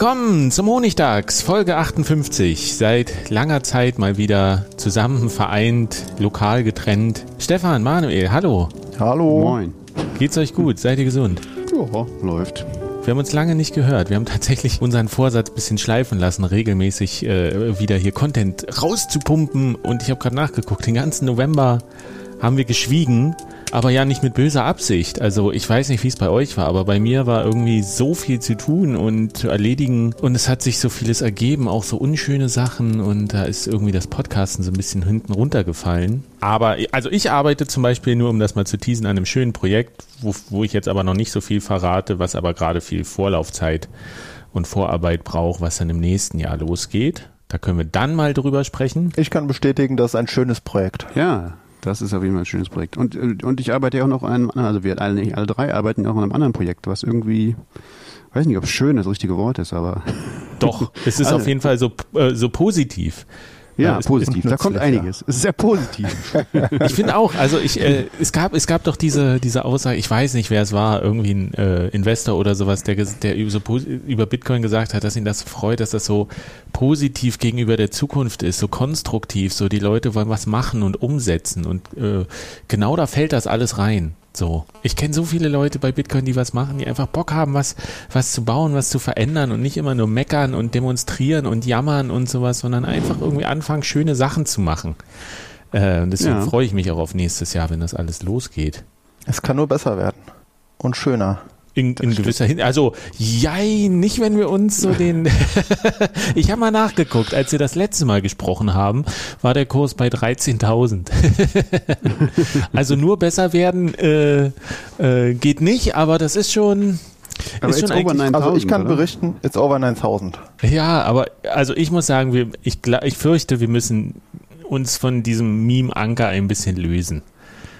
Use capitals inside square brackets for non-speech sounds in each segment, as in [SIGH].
Willkommen zum Honigtags, Folge 58. Seit langer Zeit mal wieder zusammen vereint, lokal getrennt. Stefan, Manuel, hallo. Hallo. Moin. Geht's euch gut? Seid ihr gesund? Ja, läuft. Wir haben uns lange nicht gehört. Wir haben tatsächlich unseren Vorsatz ein bisschen schleifen lassen, regelmäßig äh, wieder hier Content rauszupumpen. Und ich habe gerade nachgeguckt, den ganzen November haben wir geschwiegen aber ja nicht mit böser Absicht. Also ich weiß nicht, wie es bei euch war, aber bei mir war irgendwie so viel zu tun und zu erledigen und es hat sich so vieles ergeben, auch so unschöne Sachen und da ist irgendwie das Podcasten so ein bisschen hinten runtergefallen. Aber also ich arbeite zum Beispiel nur, um das mal zu teasen, an einem schönen Projekt, wo, wo ich jetzt aber noch nicht so viel verrate, was aber gerade viel Vorlaufzeit und Vorarbeit braucht, was dann im nächsten Jahr losgeht. Da können wir dann mal drüber sprechen. Ich kann bestätigen, das ist ein schönes Projekt. Ja, das ist auf jeden Fall ein schönes Projekt. Und, und ich arbeite ja auch noch an einem anderen, also wir alle, alle drei arbeiten auch an einem anderen Projekt, was irgendwie, weiß nicht, ob schön das richtige Wort ist, aber. Doch, es ist [LAUGHS] alle. auf jeden Fall so, äh, so positiv. Ja, positiv. Da kommt einiges. Es ist sehr positiv. [LAUGHS] ich finde auch, also ich, äh, es gab, es gab doch diese, diese Aussage, ich weiß nicht, wer es war, irgendwie ein äh, Investor oder sowas, der, der über, so, über Bitcoin gesagt hat, dass ihn das freut, dass das so positiv gegenüber der Zukunft ist, so konstruktiv, so die Leute wollen was machen und umsetzen und äh, genau da fällt das alles rein. So. Ich kenne so viele Leute bei Bitcoin, die was machen, die einfach Bock haben, was, was zu bauen, was zu verändern und nicht immer nur meckern und demonstrieren und jammern und sowas, sondern einfach irgendwie anfangen, schöne Sachen zu machen. Äh, deswegen ja. freue ich mich auch auf nächstes Jahr, wenn das alles losgeht. Es kann nur besser werden. Und schöner. In, in gewisser Hinsicht. Also, jei, nicht wenn wir uns so den. [LAUGHS] ich habe mal nachgeguckt, als wir das letzte Mal gesprochen haben, war der Kurs bei 13.000. [LAUGHS] also nur besser werden äh, äh, geht nicht, aber das ist schon. Aber ist schon over 9000, also ich kann oder? berichten, it's over 9000. Ja, aber also ich muss sagen, wir, ich, ich fürchte, wir müssen uns von diesem Meme-Anker ein bisschen lösen.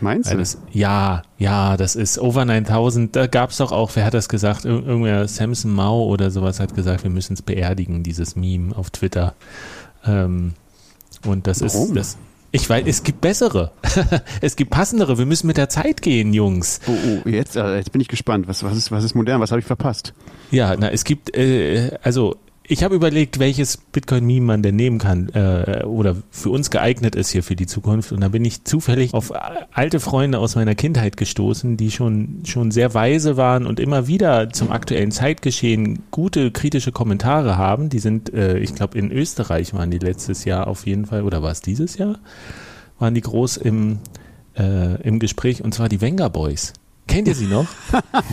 Meinst du? Das, ja, ja, das ist Over 9000. Da gab es doch auch, wer hat das gesagt? Ir irgendwer Samson Mao oder sowas hat gesagt, wir müssen es beerdigen, dieses Meme auf Twitter. Ähm, und das Warum? ist das. Ich weiß, es gibt bessere. [LAUGHS] es gibt passendere. Wir müssen mit der Zeit gehen, Jungs. Oh, oh jetzt, äh, jetzt bin ich gespannt. Was, was, ist, was ist modern? Was habe ich verpasst? Ja, na, es gibt, äh, also ich habe überlegt, welches Bitcoin-Meme man denn nehmen kann äh, oder für uns geeignet ist hier für die Zukunft. Und da bin ich zufällig auf alte Freunde aus meiner Kindheit gestoßen, die schon, schon sehr weise waren und immer wieder zum aktuellen Zeitgeschehen gute kritische Kommentare haben. Die sind, äh, ich glaube, in Österreich waren die letztes Jahr auf jeden Fall, oder war es dieses Jahr? Waren die groß im, äh, im Gespräch und zwar die Wenger Boys. Kennt ihr sie noch?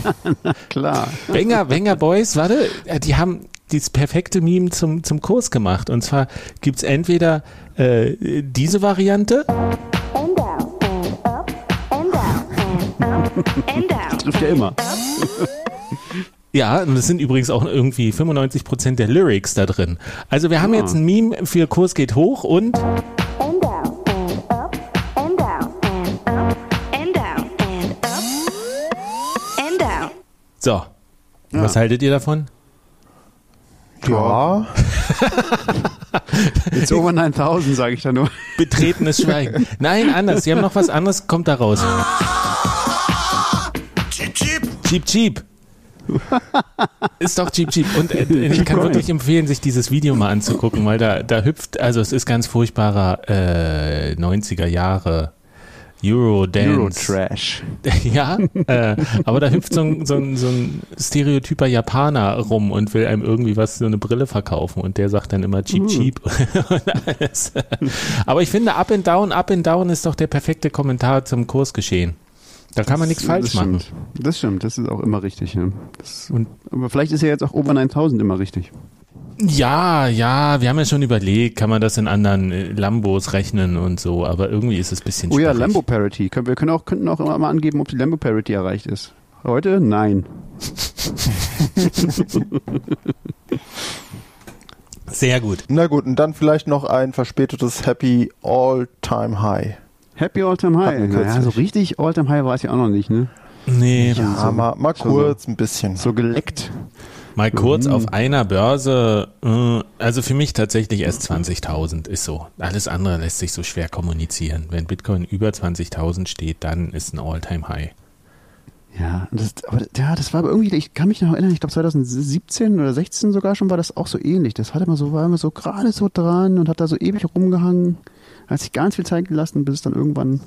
[LAUGHS] Klar. Wenger, Wenger Boys, warte, die haben dieses perfekte Meme zum, zum Kurs gemacht. Und zwar gibt es entweder äh, diese Variante. Das trifft ja immer. Ja, und es sind übrigens auch irgendwie 95% der Lyrics da drin. Also wir haben ja. jetzt ein Meme für Kurs geht hoch und So. Ja. Was haltet ihr davon? Ja. Jetzt over 9000, sage ich da nur. Betretenes Schweigen. Nein, anders. Sie haben noch was anderes, kommt da raus. Cheap, cheap. Cheap, cheap. ist doch Jeep Jeep. Und äh, [LAUGHS] ich kann wirklich empfehlen, sich dieses Video mal anzugucken, weil da, da hüpft, also es ist ganz furchtbarer äh, 90er Jahre Eurodance. Eurotrash. [LAUGHS] ja, äh, aber da hüpft so ein, so, ein, so ein stereotyper Japaner rum und will einem irgendwie was, so eine Brille verkaufen und der sagt dann immer cheap, uh. cheap. [LAUGHS] aber ich finde, up and down, up and down ist doch der perfekte Kommentar zum Kursgeschehen. Da kann man nichts falsch das machen. Stimmt. Das stimmt, das ist auch immer richtig. Ja. Das, und, aber vielleicht ist ja jetzt auch Over 9000 immer richtig. Ja, ja, wir haben ja schon überlegt, kann man das in anderen äh, Lambos rechnen und so, aber irgendwie ist es ein bisschen Oh ja, Lambo Parity. Wir können auch, könnten auch immer mal angeben, ob die Lambo Parity erreicht ist. Heute? Nein. [LAUGHS] Sehr gut. Na gut, und dann vielleicht noch ein verspätetes Happy All-Time High. Happy All-Time High. Naja, so richtig All-Time High war es ja auch noch nicht, ne? Nee. Ja, so, mal, mal kurz so, ein bisschen. So geleckt. Mal kurz mhm. auf einer Börse, äh, also für mich tatsächlich erst 20.000 ist so. Alles andere lässt sich so schwer kommunizieren. Wenn Bitcoin über 20.000 steht, dann ist ein All-Time-High. Ja, das, aber, ja, das war aber irgendwie, ich kann mich noch erinnern, ich glaube 2017 oder 16 sogar schon war das auch so ähnlich. Das hat immer so, war immer so gerade so dran und hat da so ewig rumgehangen. Hat sich ganz viel Zeit gelassen, bis es dann irgendwann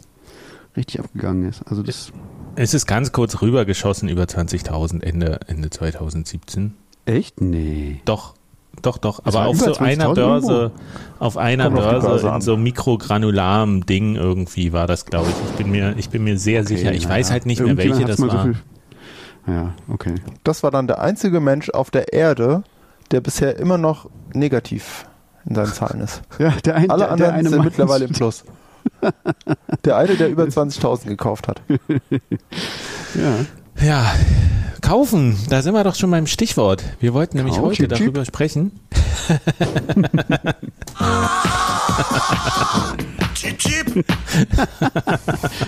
richtig abgegangen ist. Also das. Es ist ganz kurz rübergeschossen über 20.000 Ende, Ende 2017. Echt? Nee. Doch, doch, doch. Aber auf so einer Börse, irgendwo? auf einer Kommt Börse, Börse in so mikrogranularem Ding irgendwie war das, glaube ich. Ich bin mir, ich bin mir sehr okay, sicher. Ich ja. weiß halt nicht mehr, welche das war. So ja, okay. Das war dann der einzige Mensch auf der Erde, der bisher immer noch negativ in seinen Zahlen ist. Ja, der ein, Alle der, anderen der eine sind mittlerweile im Plus. [LAUGHS] Der eine, der über 20.000 gekauft hat. [LAUGHS] Ja. Ja, kaufen, da sind wir doch schon beim Stichwort. Wir wollten nämlich Kauf, heute darüber sprechen. [LAUGHS]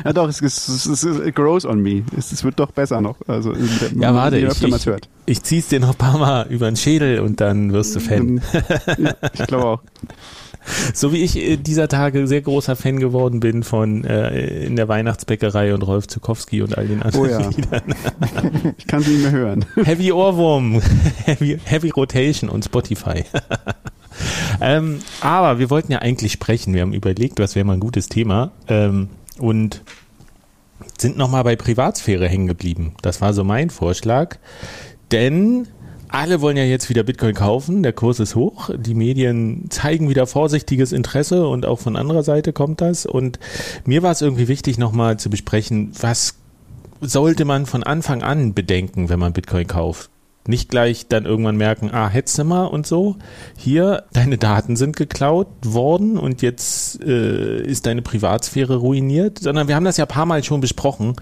ja doch, es, es, es, es grows on me. Es, es, wird doch besser noch. Also, ja, warte, ich, ich, ich zieh's dir noch ein paar Mal über den Schädel und dann wirst du Fan. ja, ich glaube auch. [LAUGHS] So wie ich äh, dieser Tage sehr großer Fan geworden bin von äh, in der Weihnachtsbäckerei und Rolf Zukowski und all den anderen oh ja. [LAUGHS] Liedern. [LAUGHS] ich kann sie nicht mehr hören. Heavy Ohrwurm, Heavy, Heavy Rotation und Spotify. ähm, aber wir wollten ja eigentlich sprechen. Wir haben überlegt, was wäre mal ein gutes Thema. Ähm, und sind nochmal bei Privatsphäre hängen geblieben. Das war so mein Vorschlag. Denn alle wollen ja jetzt wieder Bitcoin kaufen, der Kurs ist hoch, die Medien zeigen wieder vorsichtiges Interesse und auch von anderer Seite kommt das. Und mir war es irgendwie wichtig, nochmal zu besprechen, was sollte man von Anfang an bedenken, wenn man Bitcoin kauft? Nicht gleich dann irgendwann merken, ah, Hetzimmer und so. Hier, deine Daten sind geklaut worden und jetzt äh, ist deine Privatsphäre ruiniert, sondern wir haben das ja ein paar Mal schon besprochen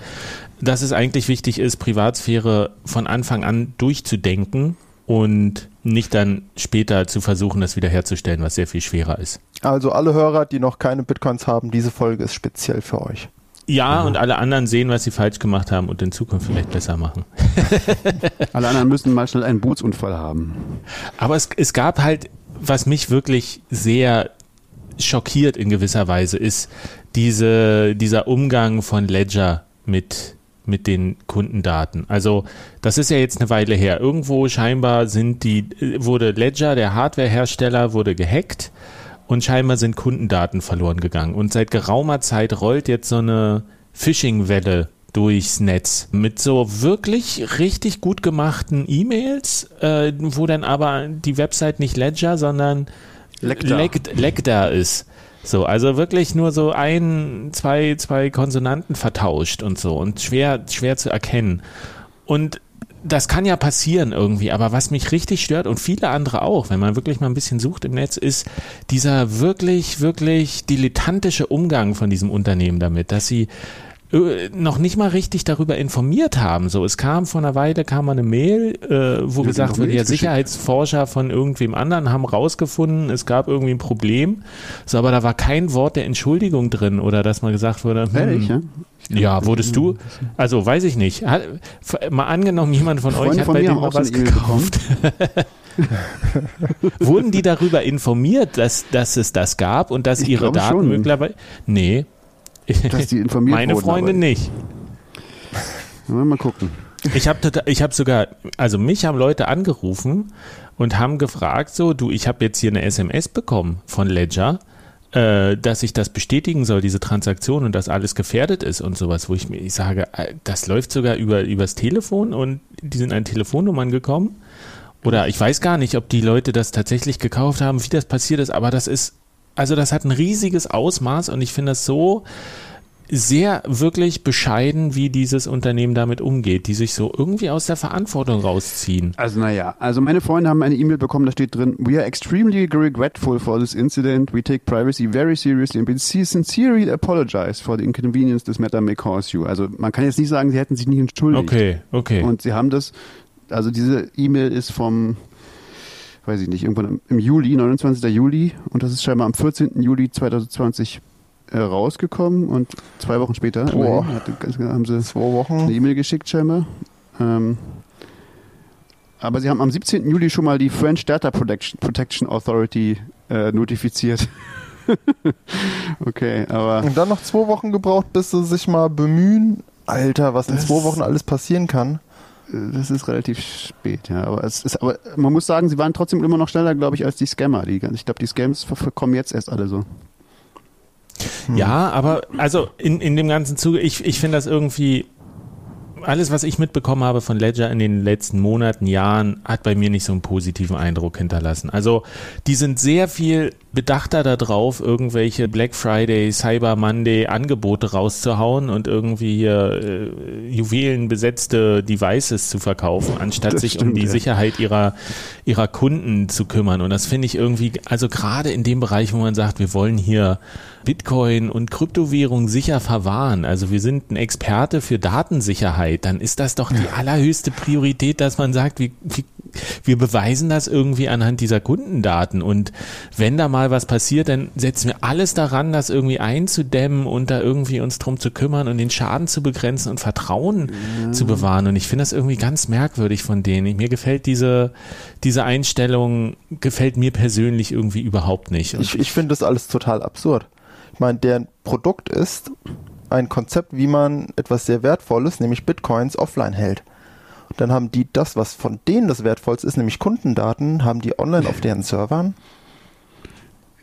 dass es eigentlich wichtig ist, Privatsphäre von Anfang an durchzudenken und nicht dann später zu versuchen, das wiederherzustellen, was sehr viel schwerer ist. Also alle Hörer, die noch keine Bitcoins haben, diese Folge ist speziell für euch. Ja, mhm. und alle anderen sehen, was sie falsch gemacht haben und in Zukunft vielleicht besser machen. [LAUGHS] alle anderen müssen mal schnell einen Bootsunfall haben. Aber es, es gab halt, was mich wirklich sehr schockiert in gewisser Weise, ist diese, dieser Umgang von Ledger mit mit den Kundendaten. Also das ist ja jetzt eine Weile her. Irgendwo scheinbar sind die, wurde Ledger, der Hardwarehersteller, wurde gehackt und scheinbar sind Kundendaten verloren gegangen. Und seit geraumer Zeit rollt jetzt so eine Phishing-Welle durchs Netz mit so wirklich richtig gut gemachten E-Mails, äh, wo dann aber die Website nicht Ledger, sondern Lecta ist. So, also wirklich nur so ein, zwei, zwei Konsonanten vertauscht und so und schwer, schwer zu erkennen. Und das kann ja passieren irgendwie, aber was mich richtig stört und viele andere auch, wenn man wirklich mal ein bisschen sucht im Netz, ist dieser wirklich, wirklich dilettantische Umgang von diesem Unternehmen damit, dass sie noch nicht mal richtig darüber informiert haben. So, es kam vor einer Weile kam mal eine Mail, äh, wo ja, gesagt wurde, ja, Sicherheitsforscher von irgendwem anderen haben rausgefunden, es gab irgendwie ein Problem. So, aber da war kein Wort der Entschuldigung drin oder dass man gesagt wurde, hm, Ehrlich, ja? Ja, wurdest du? Also weiß ich nicht. Hat, mal angenommen, jemand von Freunde euch hat von bei dem auch was gekauft. [LAUGHS] Wurden die darüber informiert, dass, dass es das gab und dass ich ihre Daten möglicherweise. Nee, [LAUGHS] dass die informiert Meine wurden, Freunde nicht. Mal gucken. Ich habe tota-, ich hab sogar, also mich haben Leute angerufen und haben gefragt, so, du, ich habe jetzt hier eine SMS bekommen von Ledger, äh, dass ich das bestätigen soll, diese Transaktion und dass alles gefährdet ist und sowas, wo ich mir, ich sage, äh, das läuft sogar über übers Telefon und die sind an Telefonnummern gekommen. Oder ich weiß gar nicht, ob die Leute das tatsächlich gekauft haben, wie das passiert ist, aber das ist, also das hat ein riesiges Ausmaß und ich finde das so, sehr wirklich bescheiden, wie dieses Unternehmen damit umgeht, die sich so irgendwie aus der Verantwortung rausziehen. Also naja, also meine Freunde haben eine E-Mail bekommen, da steht drin, We are extremely regretful for this incident. We take privacy very seriously and we sincerely apologize for the inconvenience this matter may cause you. Also man kann jetzt nicht sagen, sie hätten sich nicht entschuldigt. Okay, okay. Und sie haben das, also diese E-Mail ist vom weiß ich nicht, irgendwann im Juli, 29. Juli und das ist scheinbar am 14. Juli 2020 äh, rausgekommen und zwei Wochen später Boah. immerhin, haben sie Zwei Wochen. eine E-Mail geschickt scheinbar. Ähm, aber sie haben am 17. Juli schon mal die French Data Protection, Protection Authority äh, notifiziert. [LAUGHS] okay, aber Und dann noch zwei Wochen gebraucht, bis sie sich mal bemühen. Alter, was in zwei Wochen alles passieren kann. Das ist relativ spät, ja. Aber es ist, aber man muss sagen, sie waren trotzdem immer noch schneller, glaube ich, als die Scammer. Die, ich glaube, die Scams kommen jetzt erst alle so. Ja, aber also in, in dem ganzen Zuge, ich, ich finde das irgendwie, alles, was ich mitbekommen habe von Ledger in den letzten Monaten, Jahren, hat bei mir nicht so einen positiven Eindruck hinterlassen. Also die sind sehr viel bedachter darauf, irgendwelche Black Friday, Cyber Monday Angebote rauszuhauen und irgendwie hier äh, juwelenbesetzte Devices zu verkaufen, anstatt Das sich um stimmt, die ja. Sicherheit ihrer, ihrer Kunden zu kümmern. Und das finde ich irgendwie, also gerade in dem Bereich, wo man sagt, wir wollen hier Bitcoin und Kryptowährung sicher verwahren. Also wir sind ein Experte für Datensicherheit. Dann ist das doch die allerhöchste Priorität, dass man sagt, wir, wir, wir beweisen das irgendwie anhand dieser Kundendaten. Und wenn da mal was passiert, dann setzen wir alles daran, das irgendwie einzudämmen und da irgendwie uns drum zu kümmern und den Schaden zu begrenzen und Vertrauen zu bewahren. Und ich finde das irgendwie ganz merkwürdig von denen. Mir gefällt diese, diese Einstellung, gefällt mir persönlich irgendwie überhaupt nicht. Und Ich, ich finde das alles total absurd. Ich meine, deren Produkt ist ein Konzept, wie man etwas sehr Wertvolles, nämlich Bitcoins, offline hält. Dann haben die das, was von denen das Wertvollste ist, nämlich Kundendaten, haben die online auf deren Servern.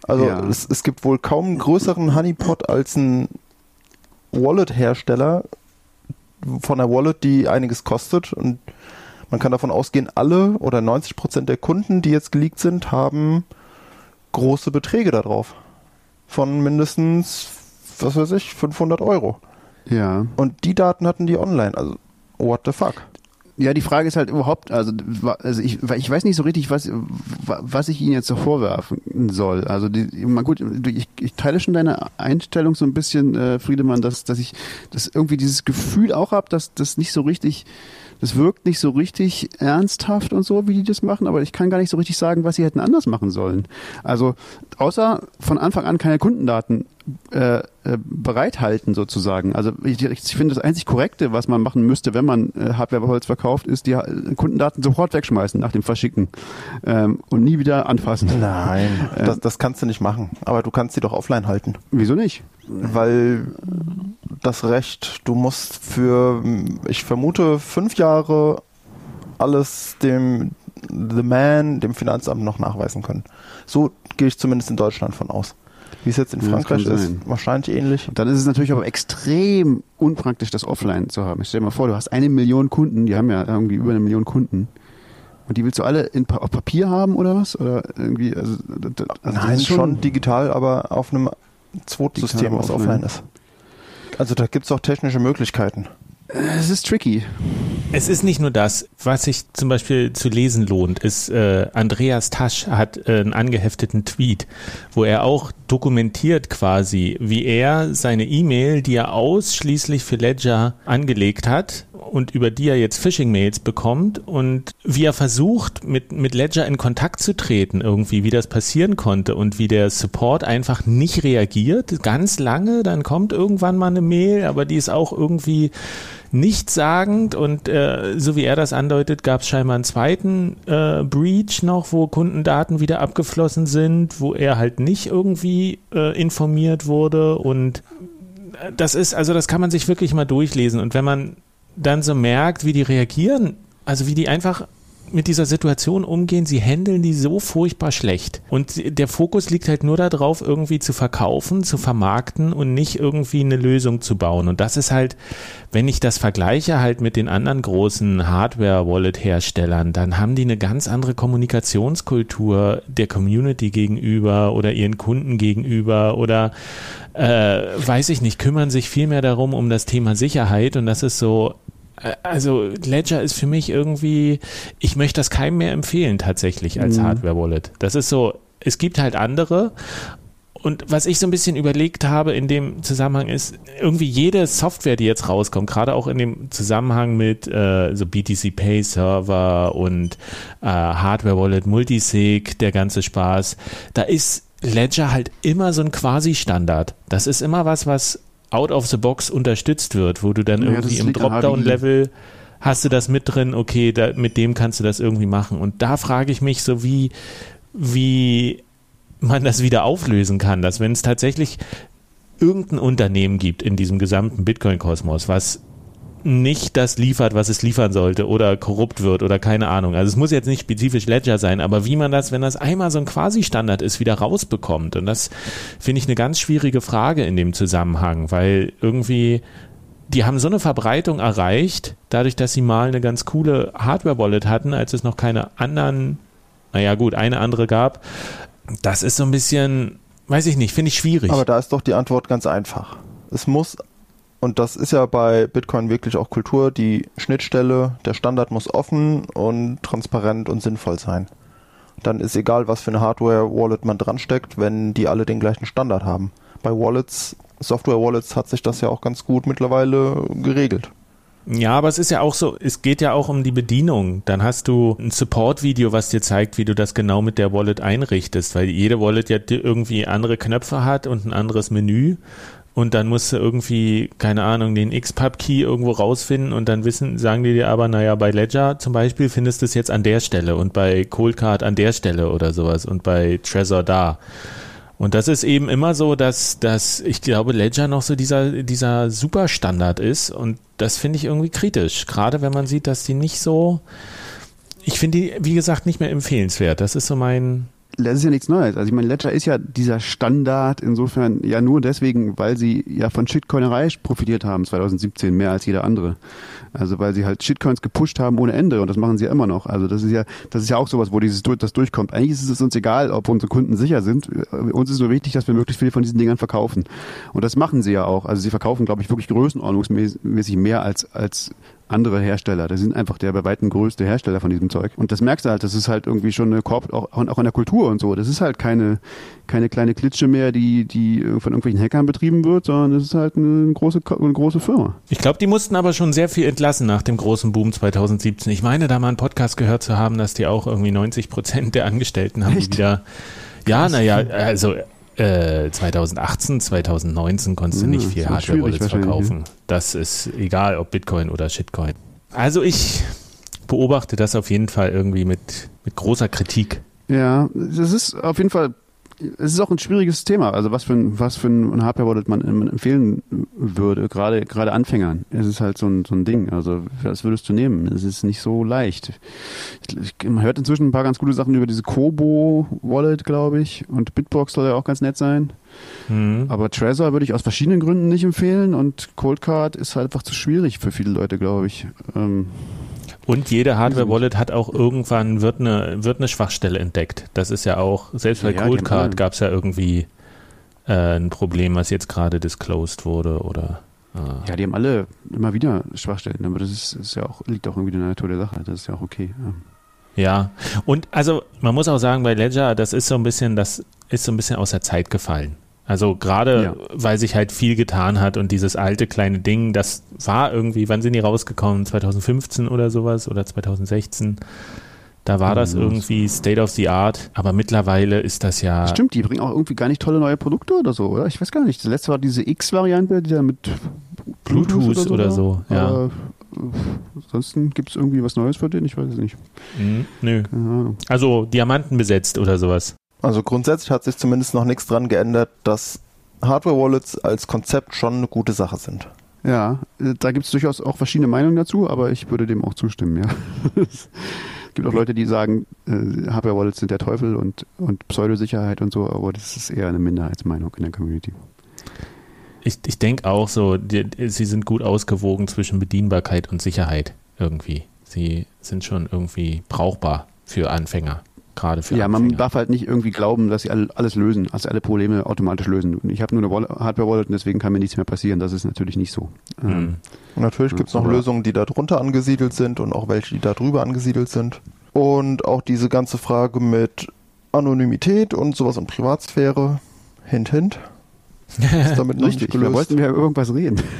Also Ja. es, es gibt wohl kaum einen größeren Honeypot als ein Wallet-Hersteller von einer Wallet, die einiges kostet. Und man kann davon ausgehen, alle oder 90 Prozent der Kunden, die jetzt geleakt sind, haben große Beträge darauf. Von mindestens, was weiß ich, 500 Euro. Ja. Und die Daten hatten die online. Also, what the fuck? Ja, die Frage ist halt überhaupt, also, also ich, ich weiß nicht so richtig, was, wa- was ich Ihnen jetzt so vorwerfen soll. Also, die, mal gut, ich, ich teile schon deine Einstellung so ein bisschen, äh, Friedemann, dass, dass ich dass irgendwie dieses Gefühl auch habe, dass das nicht so richtig, das wirkt nicht so richtig ernsthaft und so, wie die das machen, aber ich kann gar nicht so richtig sagen, was sie hätten anders machen sollen. Also, außer von Anfang an keine Kundendaten äh, äh, bereithalten sozusagen. Also ich, ich finde das einzig Korrekte, was man machen müsste, wenn man äh, Hardware-Holz verkauft, ist die äh, Kundendaten sofort wegschmeißen nach dem Verschicken ähm, und nie wieder anfassen. Nein, [LAUGHS] Äh, das, das kannst du nicht machen. Aber du kannst sie doch offline halten. Wieso nicht? Weil das Recht, du musst für, ich vermute, fünf Jahre alles dem The Man, dem Finanzamt noch nachweisen können. So gehe ich zumindest in Deutschland von aus. Wie es jetzt in Ja, Frankreich kann ist, sein. wahrscheinlich ähnlich. Dann ist es natürlich aber extrem unpraktisch, das offline zu haben. Ich stell dir mal vor, du hast eine Million Kunden, die haben ja irgendwie über eine Million Kunden. Und die willst du alle in, Pa- auf Papier haben oder was? Oder irgendwie, also, das, also das Nein, ist schon, digital, aber auf einem Zweitsystem, was offline. ist. Also da gibt es auch technische Möglichkeiten. Es ist tricky. Es ist nicht nur das. Was sich zum Beispiel zu lesen lohnt, ist, äh, Andreas Tasch hat äh, einen angehefteten Tweet, wo er auch dokumentiert quasi, wie er seine E-Mail, die er ausschließlich für Ledger angelegt hat und über die er jetzt Phishing-Mails bekommt und wie er versucht, mit, mit Ledger in Kontakt zu treten, irgendwie, wie das passieren konnte und wie der Support einfach nicht reagiert, ganz lange, dann kommt irgendwann mal eine Mail, aber die ist auch irgendwie nichtssagend und äh, so wie er das andeutet, gab es scheinbar einen zweiten äh, Breach noch, wo Kundendaten wieder abgeflossen sind, wo er halt nicht irgendwie äh, informiert wurde und äh, das ist, also das kann man sich wirklich mal durchlesen und wenn man dann so merkt, wie die reagieren, also wie die einfach mit dieser Situation umgehen, sie handeln die so furchtbar schlecht. Und der Fokus liegt halt nur darauf, irgendwie zu verkaufen, zu vermarkten und nicht irgendwie eine Lösung zu bauen. Und das ist halt, wenn ich das vergleiche halt mit den anderen großen Hardware-Wallet-Herstellern, dann haben die eine ganz andere Kommunikationskultur der Community gegenüber oder ihren Kunden gegenüber oder äh, weiß ich nicht, kümmern sich viel mehr darum um das Thema Sicherheit und das ist so also Ledger ist für mich irgendwie, ich möchte das keinem mehr empfehlen tatsächlich als mhm. Hardware-Wallet. Das ist so, es gibt halt andere und was ich so ein bisschen überlegt habe in dem Zusammenhang ist, irgendwie jede Software, die jetzt rauskommt, gerade auch in dem Zusammenhang mit äh, so BTC Pay Server und äh, Hardware Wallet, Multisig, der ganze Spaß, da ist Ledger halt immer so ein Quasi-Standard. Das ist immer was, was out of the box unterstützt wird, wo du dann ja, irgendwie im Dropdown-Level hast du das mit drin, okay, da, mit dem kannst du das irgendwie machen. Und da frage ich mich so, wie, wie man das wieder auflösen kann, dass wenn es tatsächlich irgendein Unternehmen gibt in diesem gesamten Bitcoin-Kosmos, was nicht das liefert, was es liefern sollte oder korrupt wird oder keine Ahnung. Also es muss jetzt nicht spezifisch Ledger sein, aber wie man das, wenn das einmal so ein Quasi-Standard ist, wieder rausbekommt. Und das finde ich eine ganz schwierige Frage in dem Zusammenhang, weil irgendwie die haben so eine Verbreitung erreicht, dadurch, dass sie mal eine ganz coole Hardware-Wallet hatten, als es noch keine anderen, naja gut, eine andere gab. Das ist so ein bisschen, weiß ich nicht, finde ich schwierig. Aber da ist doch die Antwort ganz einfach. Es muss und das ist ja bei Bitcoin wirklich auch Kultur. Die Schnittstelle, der Standard muss offen und transparent und sinnvoll sein. Dann ist egal, was für eine Hardware-Wallet man dran steckt, wenn die alle den gleichen Standard haben. Bei Wallets, Software-Wallets hat sich das ja auch ganz gut mittlerweile geregelt. Ja, aber es ist ja auch so, es geht ja auch um die Bedienung. Dann hast du ein Support-Video, was dir zeigt, wie du das genau mit der Wallet einrichtest, weil jede Wallet ja irgendwie andere Knöpfe hat und ein anderes Menü und dann musst du irgendwie, keine Ahnung, den XPub-Key irgendwo rausfinden und dann wissen, sagen die dir aber, naja, bei Ledger zum Beispiel findest du es jetzt an der Stelle und bei Coldcard an der Stelle oder sowas und bei Trezor da. Und das ist eben immer so, dass, dass ich glaube, Ledger noch so dieser, dieser Superstandard ist und das finde ich irgendwie kritisch. Gerade wenn man sieht, dass die nicht so, ich finde die, wie gesagt, nicht mehr empfehlenswert. Das ist so mein, das ist ja nichts Neues. Also ich meine, Ledger ist ja dieser Standard insofern ja nur deswegen, weil sie ja von Shitcoinerei profitiert haben 2017 mehr als jeder andere. Also weil sie halt Shitcoins gepusht haben ohne Ende und das machen sie ja immer noch. Also das ist ja das ist ja auch sowas, wo dieses das durchkommt. Eigentlich ist es uns egal, ob unsere Kunden sicher sind. Uns ist nur wichtig, dass wir möglichst viele von diesen Dingern verkaufen. Und das machen sie ja auch. Also sie verkaufen, glaube ich, wirklich größenordnungsmäßig mehr als als andere Hersteller. Das sind einfach der bei weitem größte Hersteller von diesem Zeug. Und das merkst du halt, das ist halt irgendwie schon eine Korb, auch, auch in der Kultur und so. Das ist halt keine, keine kleine Klitsche mehr, die, die von irgendwelchen Hackern betrieben wird, sondern es ist halt eine große, eine große Firma. Ich glaube, die mussten aber schon sehr viel entlassen nach dem großen Boom 2017. Ich meine, da mal einen Podcast gehört zu haben, dass die auch irgendwie 90 Prozent der Angestellten haben, Echt? die wieder ja, naja, also 2018, äh, 2019 konntest du hm, nicht viel Hardware-Wallets verkaufen. Ja. Das ist egal, ob Bitcoin oder Shitcoin. Also ich beobachte das auf jeden Fall irgendwie mit, mit großer Kritik. Ja, das ist auf jeden Fall es ist auch ein schwieriges Thema. Also was für ein, was für ein Hardware-Wallet man, man, empfehlen würde, gerade, gerade Anfängern. Es ist halt so ein, so ein Ding. Also was würdest du nehmen? Es ist nicht so leicht. Ich, ich, man hört inzwischen ein paar ganz gute Sachen über diese Kobo-Wallet, glaube ich. Und Bitbox soll ja auch ganz nett sein. Mhm. Aber Trezor würde ich aus verschiedenen Gründen nicht empfehlen und Coldcard ist halt einfach zu schwierig für viele Leute, glaube ich. Ähm, und jede Hardware-Wallet hat auch irgendwann, wird eine, wird eine Schwachstelle entdeckt. Das ist ja auch, selbst bei ja, Coldcard gab es ja irgendwie äh, ein Problem, was jetzt gerade disclosed wurde oder äh Ja, die haben alle immer wieder Schwachstellen, aber das ist, ist, ja auch, liegt auch irgendwie in der Natur der Sache. Das ist ja auch okay. Ja. ja. und also man muss auch sagen, bei Ledger, das ist so ein bisschen, das ist so ein bisschen aus der Zeit gefallen. Also gerade, ja. weil sich halt viel getan hat und dieses alte kleine Ding, das war irgendwie, wann sind die rausgekommen? 2015 oder sowas oder 2016? Da war das irgendwie State of the Art, aber mittlerweile ist das ja. Stimmt, die bringen auch irgendwie gar nicht tolle neue Produkte oder so, oder? Ich weiß gar nicht. Das letzte war diese X-Variante, die da mit Bluetooth, Bluetooth oder so, oder so ja. Aber ansonsten gibt es irgendwie was Neues für den? Ich weiß es nicht. Mhm, nö. Also Diamanten besetzt oder sowas. Also grundsätzlich hat sich zumindest noch nichts dran geändert, dass Hardware-Wallets als Konzept schon eine gute Sache sind. Ja, äh, da gibt es durchaus auch verschiedene Meinungen dazu, aber ich würde dem auch zustimmen, ja. es [LAUGHS] gibt auch Leute, die sagen, äh, Hardware-Wallets sind der Teufel und, und Pseudosicherheit und so, aber das ist eher eine Minderheitsmeinung in der Community. Ich, ich denke auch so, die, sie sind gut ausgewogen zwischen Bedienbarkeit und Sicherheit irgendwie. Sie sind schon irgendwie brauchbar für Anfänger. Gerade für ja, Anfänger. man darf halt nicht irgendwie glauben, dass sie all- alles lösen, also alle Probleme automatisch lösen. Ich habe nur eine Wall- Hardware-Wallet und deswegen kann mir nichts mehr passieren. Das ist natürlich nicht so. Ähm, Mhm. Und natürlich gibt es noch Lösungen, die da drunter angesiedelt sind und auch welche, die da drüber angesiedelt sind. Und auch diese ganze Frage Anonymität und sowas und Privatsphäre. Hint, hint. Ist [LAUGHS] damit noch nicht Richtig, da gelöst. wollten wir über irgendwas reden. [LAUGHS]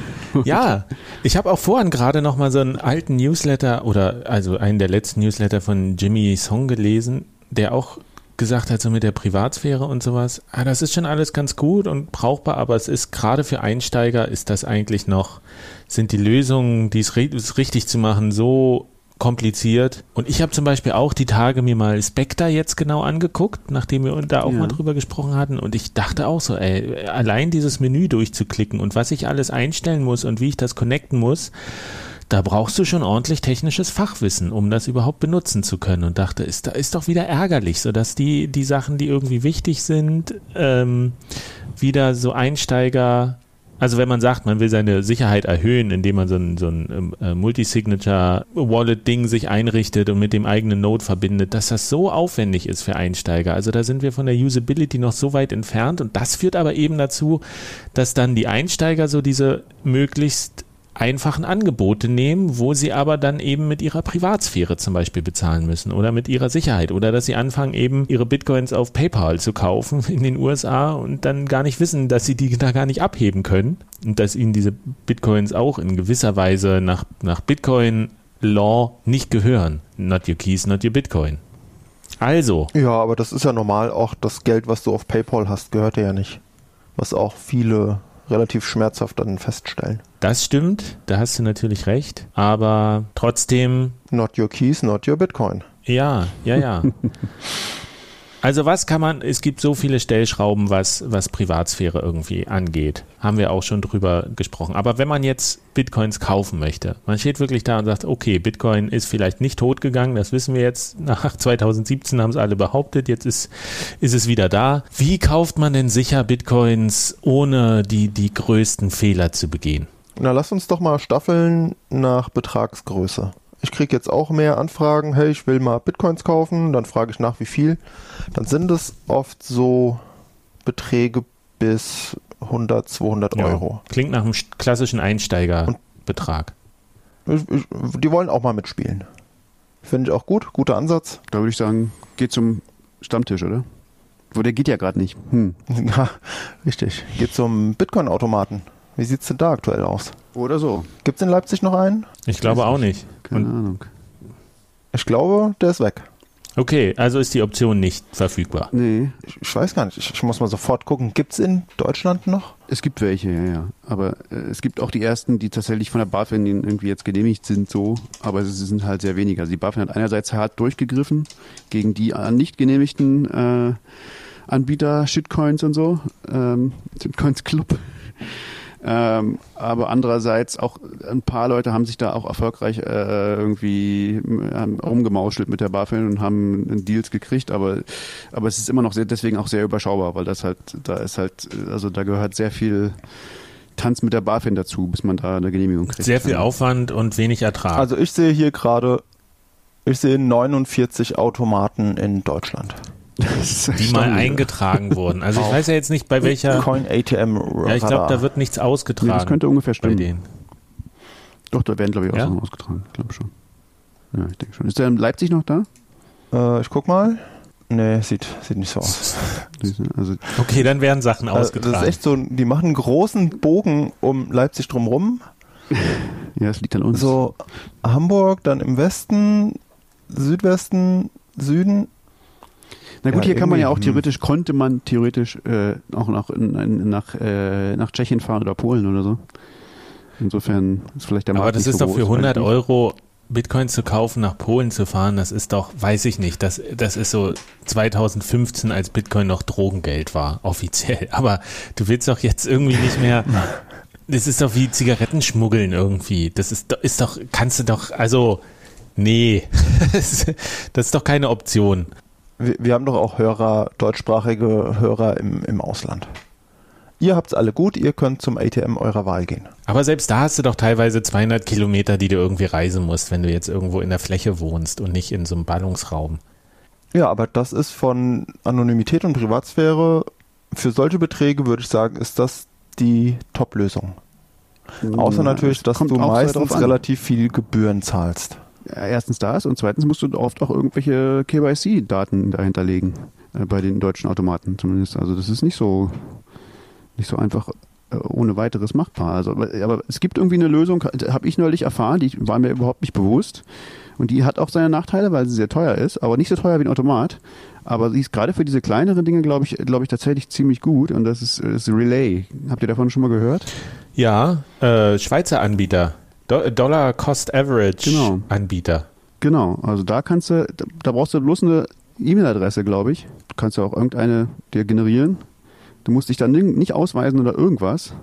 Ja, ich habe auch vorhin gerade noch mal so einen alten Newsletter oder also einen der letzten Newsletter von Jimmy Song gelesen, der auch gesagt hat, so mit der Privatsphäre und sowas, ah, das ist schon alles ganz gut und brauchbar, aber es ist gerade für Einsteiger ist das eigentlich noch, sind die Lösungen, die es ri- es richtig zu machen, so kompliziert. Und ich habe zum Beispiel auch die Tage mir mal Spectre jetzt genau angeguckt, nachdem wir da auch Ja. mal drüber gesprochen hatten. Und ich dachte auch so, ey, allein dieses Menü durchzuklicken und was ich alles einstellen muss und wie ich das connecten muss, da brauchst du schon ordentlich technisches Fachwissen, um das überhaupt benutzen zu können. Und dachte, ist, da ist doch wieder ärgerlich, so dass die, die Sachen, die irgendwie wichtig sind, ähm, wieder so Einsteiger, also wenn man sagt, man will seine Sicherheit erhöhen, indem man so ein, so ein ähm, äh, Multisignature-Wallet-Ding sich einrichtet und mit dem eigenen Node verbindet, dass das so aufwendig ist für Einsteiger. Also da sind wir von der Usability noch so weit entfernt und das führt aber eben dazu, dass dann die Einsteiger so diese möglichst einfachen Angebote nehmen, wo sie aber dann eben mit ihrer Privatsphäre zum Beispiel bezahlen müssen oder mit ihrer Sicherheit oder dass sie anfangen eben ihre Bitcoins auf PayPal zu kaufen in den USA und dann gar nicht wissen, dass sie die da gar nicht abheben können und dass ihnen diese Bitcoins auch in gewisser Weise nach, nach Bitcoin Law nicht gehören. Not your keys, not your Bitcoin. Also, Ja, aber das ist ja normal. Auch das Geld, was du auf PayPal hast, gehört dir ja nicht. Was auch viele relativ schmerzhaft dann feststellen. das stimmt, da hast du natürlich recht, aber trotzdem Not your keys, not your Bitcoin. Ja, ja, ja. [LAUGHS] Also was kann man, es gibt so viele Stellschrauben, was, was Privatsphäre irgendwie angeht. Haben wir auch schon drüber gesprochen. Aber wenn man jetzt Bitcoins kaufen möchte, man steht wirklich da und sagt, okay, Bitcoin ist vielleicht nicht tot gegangen, das wissen wir jetzt. Nach [LAUGHS] 2017 haben es alle behauptet, jetzt ist, ist es wieder da. Wie kauft man denn sicher Bitcoins, ohne die, die größten Fehler zu begehen? Na, lass uns doch mal staffeln nach Betragsgröße. Ich kriege jetzt auch mehr Anfragen, hey, ich will mal Bitcoins kaufen, dann frage ich nach, wie viel. Dann sind es oft so Beträge bis 100, 200 Euro. Klingt nach einem sch- klassischen Einsteigerbetrag. Ich, ich, die wollen auch mal mitspielen. Finde ich auch gut, guter Ansatz. Da würde ich sagen, geht zum Stammtisch, oder? Wo der geht ja gerade nicht. Hm. [LAUGHS] Ja, richtig. Geht zum Bitcoin-Automaten. Wie sieht's denn da aktuell aus? Oder so. Gibt's in Leipzig noch einen? Ich glaube auch nicht. Keine Und, Ahnung. Ich glaube, der ist weg. okay, also ist die Option nicht verfügbar. Nee, Ich, ich weiß gar nicht. Ich, ich muss mal sofort gucken. Gibt's in Deutschland noch? es gibt welche, ja, ja. Aber äh, es gibt auch die ersten, die tatsächlich von der BaFin irgendwie jetzt genehmigt sind, so. Aber es sind halt sehr wenige. Also die BaFin hat einerseits hart durchgegriffen gegen die äh, nicht genehmigten äh, Anbieter, Shitcoins und so. Ähm, Shitcoins Club. Ähm, aber andererseits auch ein paar Leute haben sich da auch erfolgreich äh, irgendwie ähm, rumgemauschelt mit der BaFin und haben Deals gekriegt, aber aber es ist immer noch sehr, deswegen auch sehr überschaubar, weil das halt da ist halt also da gehört sehr viel Tanz mit der BaFin dazu, bis man da eine Genehmigung kriegt. Sehr viel Aufwand und wenig Ertrag. Also ich sehe hier gerade, ich sehe 49 Automaten in Deutschland. Die mal eingetragen wurden. Also ich weiß ja jetzt nicht, bei welcher. Coin ATM Ja, ich glaube, da wird nichts Nee, ausgetragen. das könnte ungefähr bei stimmen. denen. Doch, da werden glaube ich auch Ja? Sachen ausgetragen. Ich glaube schon. Ja, ich denke schon. Ist der in Leipzig noch da? Äh, ich guck mal. Nee, sieht, sieht nicht so aus. [LAUGHS] Also Okay, dann werden Sachen ausgetragen. das ist echt so, die machen einen großen Bogen um Leipzig drumrum. [LAUGHS] ja, es liegt an uns. So Hamburg, dann im Westen, Südwesten, Süden. Na gut, Ja, hier kann man ja auch hm. theoretisch, konnte man theoretisch äh, auch nach, in, nach, äh, nach Tschechien fahren oder Polen oder so. Insofern ist vielleicht der Markt Aber das ist so doch für groß, 100 weiß ich Euro Bitcoin zu kaufen, nach Polen zu fahren, das ist doch, weiß ich nicht, das, das ist so 2015, als Bitcoin noch Drogengeld war, [LAUGHS] offiziell. Aber du willst doch jetzt irgendwie nicht mehr [LAUGHS] Das ist doch wie Zigarettenschmuggeln irgendwie. Das ist, ist doch, kannst du doch, also, nee, [LAUGHS] das ist doch keine Option. Wir, wir haben doch auch Hörer, deutschsprachige Hörer im, im Ausland. Ihr habt's alle gut, ihr könnt zum ATM eurer Wahl gehen. Aber selbst da hast du doch teilweise 200 Kilometer, die du irgendwie reisen musst, wenn du jetzt irgendwo in der Fläche wohnst und nicht in so einem Ballungsraum. Ja, aber das ist von Anonymität und Privatsphäre, für solche Beträge würde ich sagen, ist das die Top-Lösung. Außer Ja, natürlich, dass du meistens relativ viel Gebühren zahlst. Ja, erstens das und zweitens musst du oft auch irgendwelche KYC-Daten dahinter legen. Äh, bei den deutschen Automaten zumindest. Also das ist nicht so, nicht so einfach äh, ohne weiteres machbar. Also, aber, aber es gibt irgendwie eine Lösung, habe ich neulich erfahren, die war mir überhaupt nicht bewusst. Und die hat auch seine Nachteile, weil sie sehr teuer ist, aber nicht so teuer wie ein Automat. Aber sie ist gerade für diese kleineren Dinge, glaube ich, glaube ich, tatsächlich ziemlich gut. Und das ist, ist Relay. Habt ihr davon schon mal gehört? Ja, äh, Schweizer Anbieter. Do Dollar Cost Average Genau. Anbieter. Genau, also da kannst du, da, brauchst du bloß eine E-Mail-Adresse, glaube ich. Du kannst ja auch irgendeine dir generieren. Du musst dich dann nicht ausweisen oder irgendwas.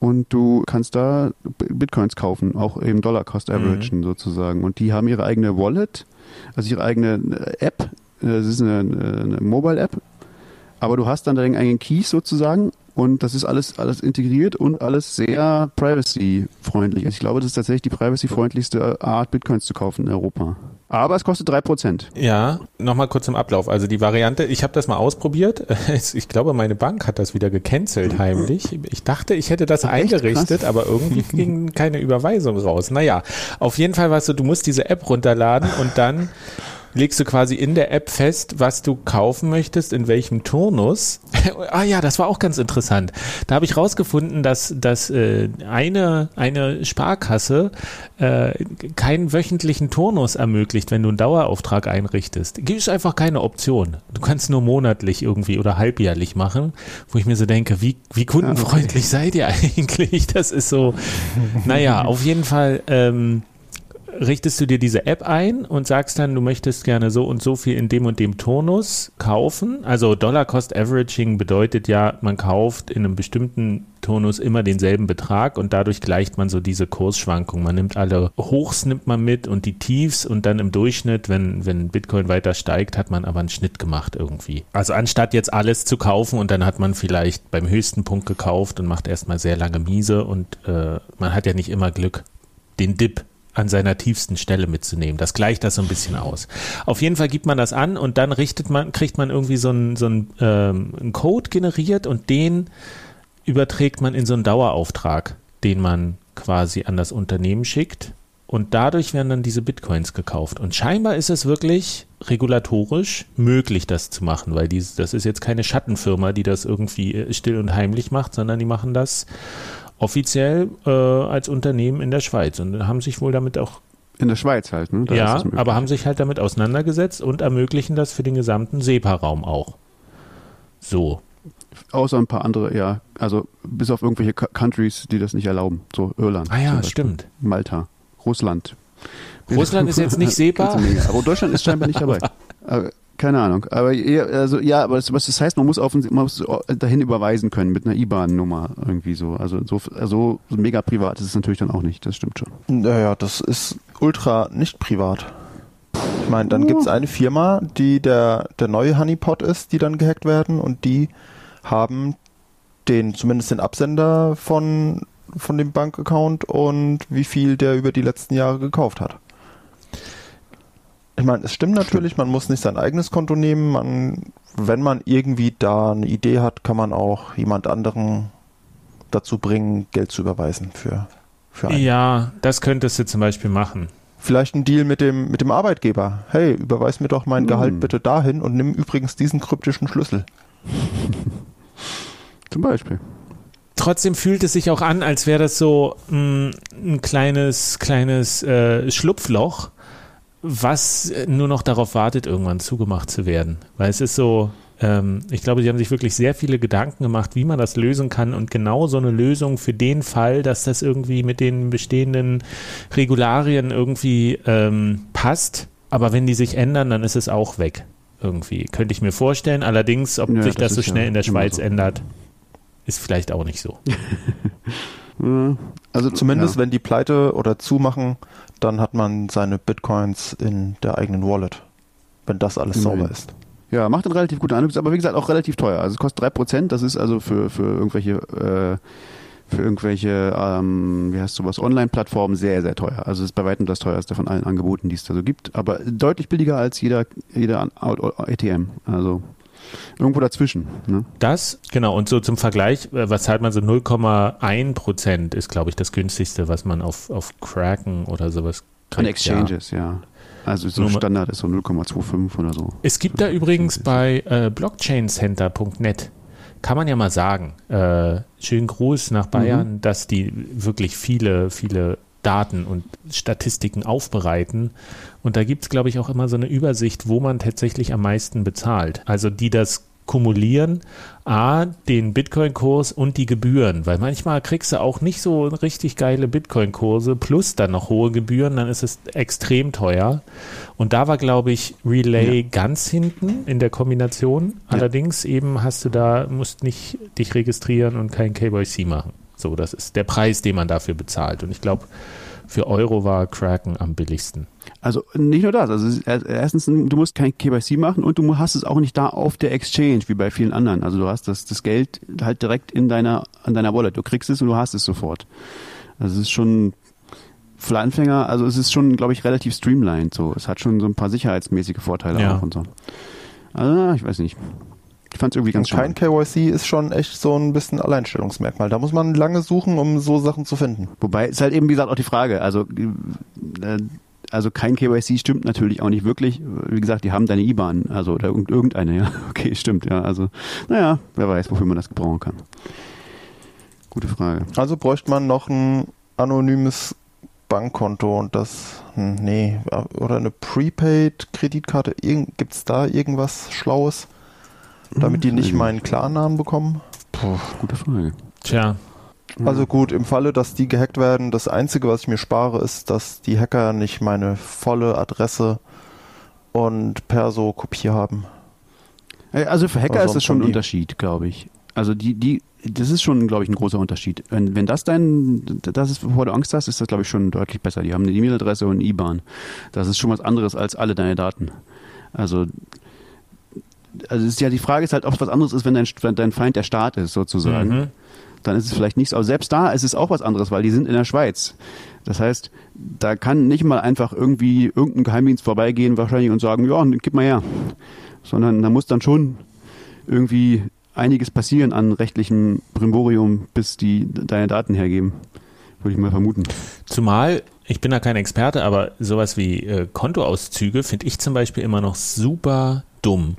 Und du kannst da Bitcoins kaufen, auch eben Dollar Cost Average sozusagen. Und die haben ihre eigene Wallet, also ihre eigene äh, App. Äh, Das ist eine, eine Mobile-App. Aber du hast dann deinen eigenen Keys sozusagen und das ist alles, alles integriert und alles sehr privacy-freundlich. Also ich glaube, das ist tatsächlich die privacy-freundlichste Art, Bitcoins zu kaufen in Europa. Aber es kostet 3%. Ja, nochmal kurz zum Ablauf. Also die Variante, ich habe das mal ausprobiert. [LAUGHS] Ich glaube, meine Bank hat das wieder gecancelt heimlich. Ich dachte, ich hätte das eingerichtet, aber irgendwie [LAUGHS] ging keine Überweisung raus. Naja, auf jeden Fall warst du, du musst diese App runterladen und dann legst du quasi in der App fest, was du kaufen möchtest, in welchem Turnus. [LAUGHS] ah ja, das war auch ganz interessant. Da habe ich rausgefunden, dass, dass äh, eine, eine Sparkasse äh, keinen wöchentlichen Turnus ermöglicht, wenn du einen Dauerauftrag einrichtest. Gibt es einfach keine Option. Du kannst nur monatlich irgendwie oder halbjährlich machen, wo ich mir so denke, wie, wie kundenfreundlich seid ihr [LAUGHS] eigentlich? Das ist so, naja, auf jeden Fall ähm, richtest du dir diese App ein und sagst dann, du möchtest gerne so und so viel in dem und dem Turnus kaufen. Also Dollar Cost Averaging bedeutet ja, man kauft in einem bestimmten Turnus immer denselben Betrag und dadurch gleicht man so diese Kursschwankungen. Man nimmt alle Hochs nimmt man mit und die Tiefs und dann im Durchschnitt, wenn, wenn Bitcoin weiter steigt, hat man aber einen Schnitt gemacht irgendwie. Also anstatt jetzt alles zu kaufen und dann hat man vielleicht beim höchsten Punkt gekauft und macht erstmal sehr lange miese und äh, man hat ja nicht immer Glück, den Dip an seiner tiefsten Stelle mitzunehmen. Das gleicht das so ein bisschen aus. Auf jeden Fall gibt man das an und dann richtet man, kriegt man irgendwie so einen, so einen, ähm, einen Code generiert und den überträgt man in so einen Dauerauftrag, den man quasi an das Unternehmen schickt. Und dadurch werden dann diese Bitcoins gekauft. Und scheinbar ist es wirklich regulatorisch möglich, das zu machen, weil dies, das ist jetzt keine Schattenfirma, die das irgendwie äh, still und heimlich macht, sondern die machen das offiziell äh, als Unternehmen in der Schweiz und haben sich wohl damit auch, In der Schweiz halt, ne? Da ja, aber haben sich halt damit auseinandergesetzt und ermöglichen das für den gesamten SEPA-Raum auch. So. Außer ein paar andere, ja, also bis auf irgendwelche Co- Countries, die das nicht erlauben. So Irland. Ah ja, stimmt. Malta, Russland. Russland ist jetzt nicht [LAUGHS] SEPA? Aber Deutschland ist scheinbar nicht dabei. [LAUGHS] Keine Ahnung. Aber eher, also ja, aber das, was das heißt, man muss auf man muss dahin überweisen können mit einer IBAN-Nummer irgendwie so. Also so, also so mega privat ist es natürlich dann auch nicht. Das stimmt schon. Naja, das ist ultra nicht privat. Ich meine, dann gibt es eine Firma, die der, der neue Honeypot ist, die dann gehackt werden und die haben den, zumindest den Absender von, von dem Bankaccount und wie viel der über die letzten Jahre gekauft hat. Ich meine, es stimmt natürlich, man muss nicht sein eigenes Konto nehmen. Man, wenn man irgendwie da eine Idee hat, kann man auch jemand anderen dazu bringen, Geld zu überweisen für, für einen. Ja, das könntest du zum Beispiel machen. Vielleicht ein Deal mit dem, mit dem Arbeitgeber. Hey, überweis mir doch mein Gehalt Hm. bitte dahin und nimm übrigens diesen kryptischen Schlüssel. [LAUGHS] Zum Beispiel. Trotzdem fühlt es sich auch an, als wäre das so mh, ein kleines, kleines äh, Schlupfloch, was äh, nur noch darauf wartet, irgendwann zugemacht zu werden. Weil es ist so, ähm, ich glaube, sie haben sich wirklich sehr viele Gedanken gemacht, wie man das lösen kann und genau so eine Lösung für den Fall, dass das irgendwie mit den bestehenden Regularien irgendwie ähm, passt. Aber wenn die sich ändern, dann ist es auch weg. Irgendwie. Könnte ich mir vorstellen. Allerdings, ob Ja, sich das das so ist ja schnell in der Schweiz so. ändert, ist vielleicht auch nicht so. [LAUGHS] Also Zumindest ja. wenn die pleite oder zumachen, dann hat man seine Bitcoins in der eigenen Wallet. Wenn das alles sauber ist. Ja, macht einen relativ guten Eindruck, ist aber wie gesagt auch relativ teuer. Also es kostet 3%, das ist also für, für irgendwelche, äh, für irgendwelche, ähm, wie heißt sowas, Online-Plattformen sehr, sehr teuer. Also es ist bei weitem das teuerste von allen Angeboten, die es da so gibt, aber deutlich billiger als jeder, jeder ATM. Also irgendwo dazwischen. Ne? Das, genau, und so zum Vergleich, äh, was zahlt man so 0,1 Prozent ist, glaube ich, das günstigste, was man auf, auf Kraken oder sowas An kriegt. Ja. Exchanges, ja. Also so Nur mal- Standard ist so 0,25 oder so. Es gibt da übrigens bei äh, blockchaincenter.net, kann man ja mal sagen, äh, schönen Gruß nach Bayern, dass die wirklich viele, viele Daten und Statistiken aufbereiten. Und da gibt es, glaube ich, auch immer so eine Übersicht, wo man tatsächlich am meisten bezahlt. Also die das kumulieren, A, den Bitcoin-Kurs und die Gebühren, weil manchmal kriegst du auch nicht so richtig geile Bitcoin-Kurse plus dann noch hohe Gebühren, dann ist es extrem teuer. Und da war, glaube ich, Relay ganz hinten in der Kombination. Allerdings eben hast du da, musst nicht dich registrieren und kein KYC machen. So, das ist der Preis, den man dafür bezahlt. Und ich glaube, für Euro war Kraken am billigsten. Also nicht nur das. Also er- erstens, du musst kein KYC machen und du hast es auch nicht da auf der Exchange wie bei vielen anderen. Also du hast das, das Geld halt direkt in deiner an deiner Wallet. Du kriegst es und du hast es sofort. Also es ist schon für Anfänger, also es ist schon, glaube ich, relativ streamlined. So, es hat schon so ein paar sicherheitsmäßige Vorteile Ja. auch und so. Also ich weiß nicht. Ich fand es irgendwie ganz Und kein schön. KYC ist schon echt so ein bisschen Alleinstellungsmerkmal. Da muss man lange suchen, um so Sachen zu finden. Wobei ist halt eben wie gesagt auch die Frage. Also äh, also kein KYC stimmt natürlich auch nicht wirklich. Wie gesagt, die haben deine IBAN, also oder irgend- irgendeine, ja. [LAUGHS] Okay, stimmt, ja. Also, naja, wer weiß, wofür man das gebrauchen kann. Gute Frage. Also bräuchte man noch ein anonymes Bankkonto und das, hm, nee, oder eine Prepaid-Kreditkarte. Gibt es da irgendwas Schlaues, damit die nicht Hm, meinen Klarnamen bekommen? Puh. Gute Frage. Tja, Also gut, im Falle, dass die gehackt werden, das Einzige, was ich mir spare, ist, dass die Hacker nicht meine volle Adresse und Perso-Kopie haben. Äh, Also für Hacker ist das schon ein Unterschied, glaube ich. Also die, die, das ist schon, glaube ich, ein großer Unterschied. Wenn, wenn das dein, das ist, bevor du Angst hast, ist das, glaube ich, schon deutlich besser. Die haben eine E-Mail-Adresse und eine IBAN. Das ist schon was anderes als alle deine Daten. Also, also ist ja die Frage ist halt, ob es was anderes ist, wenn dein, wenn dein Feind der Staat ist, sozusagen. Mhm. Dann ist es vielleicht nicht so. Aber selbst da ist es auch was anderes, weil die sind in der Schweiz. Das heißt, da kann nicht mal einfach irgendwie irgendein Geheimdienst vorbeigehen wahrscheinlich und sagen, ja, gib mal her. Sondern da muss dann schon irgendwie einiges passieren an rechtlichem Brimborium, bis die deine Daten hergeben. Würde ich mal vermuten. Zumal, ich bin da kein Experte, aber sowas wie äh, Kontoauszüge finde ich zum Beispiel immer noch super dumm,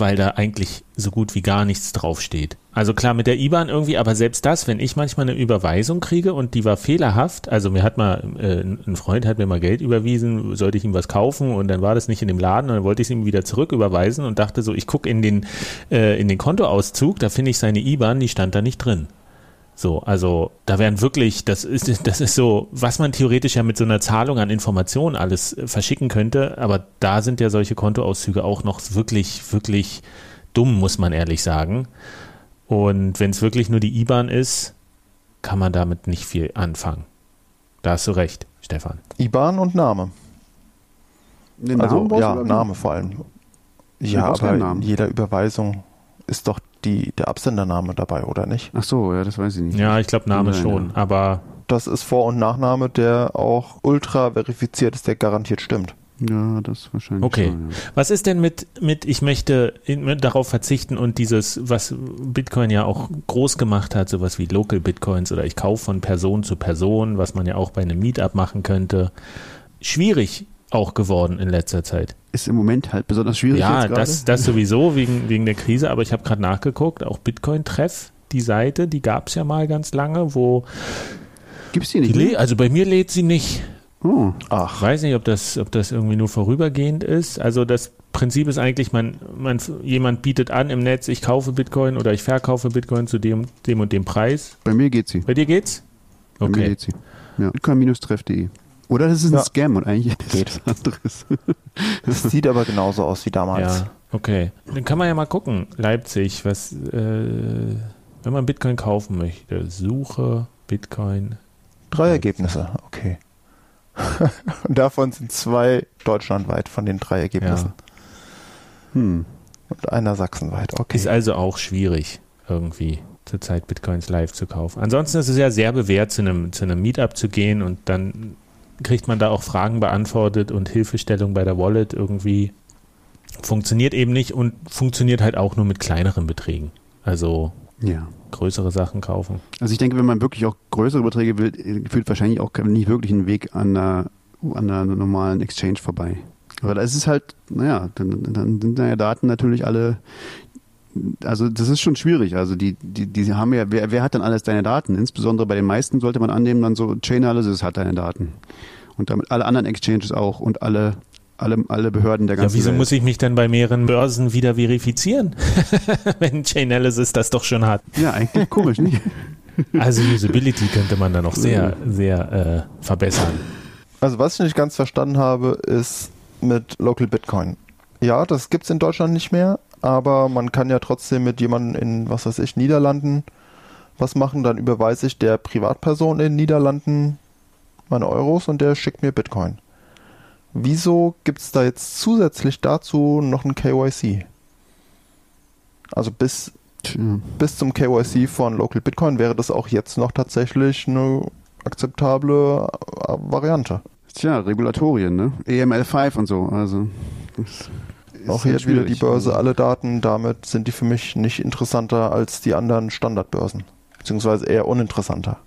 weil da eigentlich so gut wie gar nichts draufsteht. Also klar mit der IBAN irgendwie, aber selbst das, wenn ich manchmal eine Überweisung kriege und die war fehlerhaft, also mir hat mal, äh, ein Freund hat mir mal Geld überwiesen, sollte ich ihm was kaufen und dann war das nicht in dem Laden und dann wollte ich es ihm wieder zurück überweisen und dachte so, ich gucke in äh, in den Kontoauszug, da finde ich seine IBAN, die stand da nicht drin. So, also da wären wirklich, das ist, [LAUGHS] das ist so, was man theoretisch ja mit so einer Zahlung an Informationen alles äh, verschicken könnte, aber da sind ja solche Kontoauszüge auch noch wirklich, wirklich dumm, muss man ehrlich sagen. Und wenn es wirklich nur die IBAN ist, kann man damit nicht viel anfangen. Da hast du recht, Stefan. IBAN und Name. Den also Namen ja? Name vor allem. Ja, aber in jeder Überweisung ist doch die, der Absendername dabei, oder nicht? Ach so, ja, das weiß ich nicht. Ja, ich glaube Name Nein, schon, ja. aber Das ist Vor- und Nachname, der auch ultra verifiziert ist, der garantiert stimmt. Ja, das wahrscheinlich Okay. schon, ja. Was ist denn mit, mit ich möchte in, darauf verzichten und dieses, was Bitcoin ja auch groß gemacht hat, sowas wie Local Bitcoins oder ich kaufe von Person zu Person, was man ja auch bei einem Meetup machen könnte, schwierig auch geworden in letzter Zeit. Ist im Moment halt besonders schwierig ja, das, das sowieso wegen, wegen der Krise, aber ich habe gerade nachgeguckt, auch Bitcoin-Treff, die Seite, die gab es ja mal ganz lange, wo Gibt's die die nicht? mehr? also bei mir lädt sie nicht. Oh, Ich Ach, weiß nicht, ob das, ob das irgendwie nur vorübergehend ist. Also das Prinzip ist eigentlich, man, man, jemand bietet an im Netz, ich kaufe Bitcoin oder ich verkaufe Bitcoin zu dem, dem und dem Preis. bei mir geht sie. Bei dir geht's? Bei mir Okay. geht sie. Ja. Bitcoin-treff.de. Oder das ist ein Ja. Scam und eigentlich ist Geht. es was anderes. [LAUGHS] das sieht aber genauso aus wie damals. Ja, okay. Dann kann man ja mal gucken. Leipzig, was, äh, wenn man Bitcoin kaufen möchte, Suche Bitcoin. Drei Ergebnisse, okay. [LAUGHS] Und davon sind zwei deutschlandweit von den drei Ergebnissen. Hm. Und einer sachsenweit, okay. Ist also auch schwierig, irgendwie zurzeit Bitcoins live zu kaufen. Ansonsten ist es ja sehr bewährt, zu einem, zu einem Meetup zu gehen und dann kriegt man da auch Fragen beantwortet und Hilfestellung bei der Wallet irgendwie. Funktioniert eben nicht und funktioniert halt auch nur mit kleineren Beträgen. Also Ja. größere Sachen kaufen. Also ich denke, wenn man wirklich auch größere Beträge will, führt wahrscheinlich auch nicht wirklich einen Weg an einer, an einer normalen Exchange vorbei. Aber da ist es halt, naja, dann, dann sind da ja Daten natürlich alle, also das ist schon schwierig. Also die, die, die haben ja, wer, wer hat dann alles deine Daten? Insbesondere bei den meisten sollte man annehmen, dann so Chain Analysis hat deine Daten. Und damit alle anderen Exchanges auch und alle, alle, alle Behörden der Ja, ganzen wieso Welt. muss ich mich dann bei mehreren Börsen wieder verifizieren, [LAUGHS] wenn Chainalysis das doch schon hat? Ja, eigentlich komisch, nicht? [LAUGHS] Also Usability könnte man da noch sehr, sehr äh, verbessern. Also was ich nicht ganz verstanden habe, ist mit Local Bitcoin. Ja, das gibt's in Deutschland nicht mehr, aber man kann ja trotzdem mit jemandem in, was weiß ich, Niederlanden was machen. Dann überweise ich der Privatperson in Niederlanden meine Euros und der schickt mir Bitcoin. Wieso gibt's da jetzt zusätzlich dazu noch ein KYC? Also bis, bis zum KYC von Local Bitcoin wäre das auch jetzt noch tatsächlich eine akzeptable äh, Variante. Tja, Regulatorien, ne? EML5 und so. Also Auch jetzt wieder die. Börse, alle Daten, damit sind die für mich nicht interessanter als die anderen Standardbörsen. Beziehungsweise eher uninteressanter.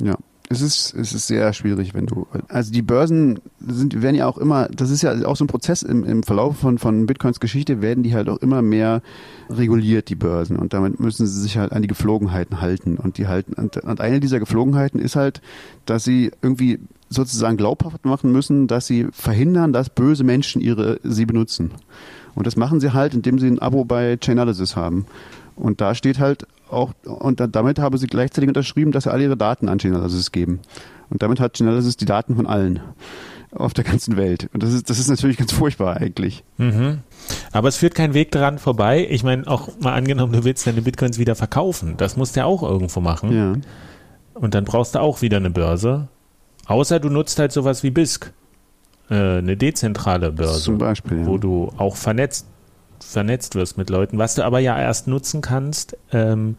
Ja. Es ist, es ist sehr schwierig, wenn du. Also die Börsen sind, werden ja auch immer, das ist ja auch so ein Prozess im, im Verlauf von, von Bitcoins Geschichte, werden die halt auch immer mehr reguliert, die Börsen. Und damit müssen sie sich halt an die Geflogenheiten halten. Und die halten, und, und eine dieser Geflogenheiten ist halt, dass sie irgendwie sozusagen glaubhaft machen müssen, dass sie verhindern, dass böse Menschen ihre, sie benutzen. Und das machen sie halt, indem sie ein Abo bei Chainalysis haben. Und da steht halt auch, und da, damit haben sie gleichzeitig unterschrieben, dass sie alle ihre Daten an Chainalysis geben. Und damit hat Chainalysis die Daten von allen auf der ganzen Welt. Und das ist, das ist natürlich ganz furchtbar eigentlich. Mhm. Aber es führt kein Weg daran vorbei. Ich meine, auch mal angenommen, du willst deine Bitcoins wieder verkaufen. Das musst du ja auch irgendwo machen. Ja. Und dann brauchst du auch wieder eine Börse. Außer du nutzt halt sowas wie BISC. Äh, eine dezentrale Börse. Zum Beispiel. Ja. wo du auch vernetzt, vernetzt wirst mit Leuten, was du aber ja erst nutzen kannst, ähm,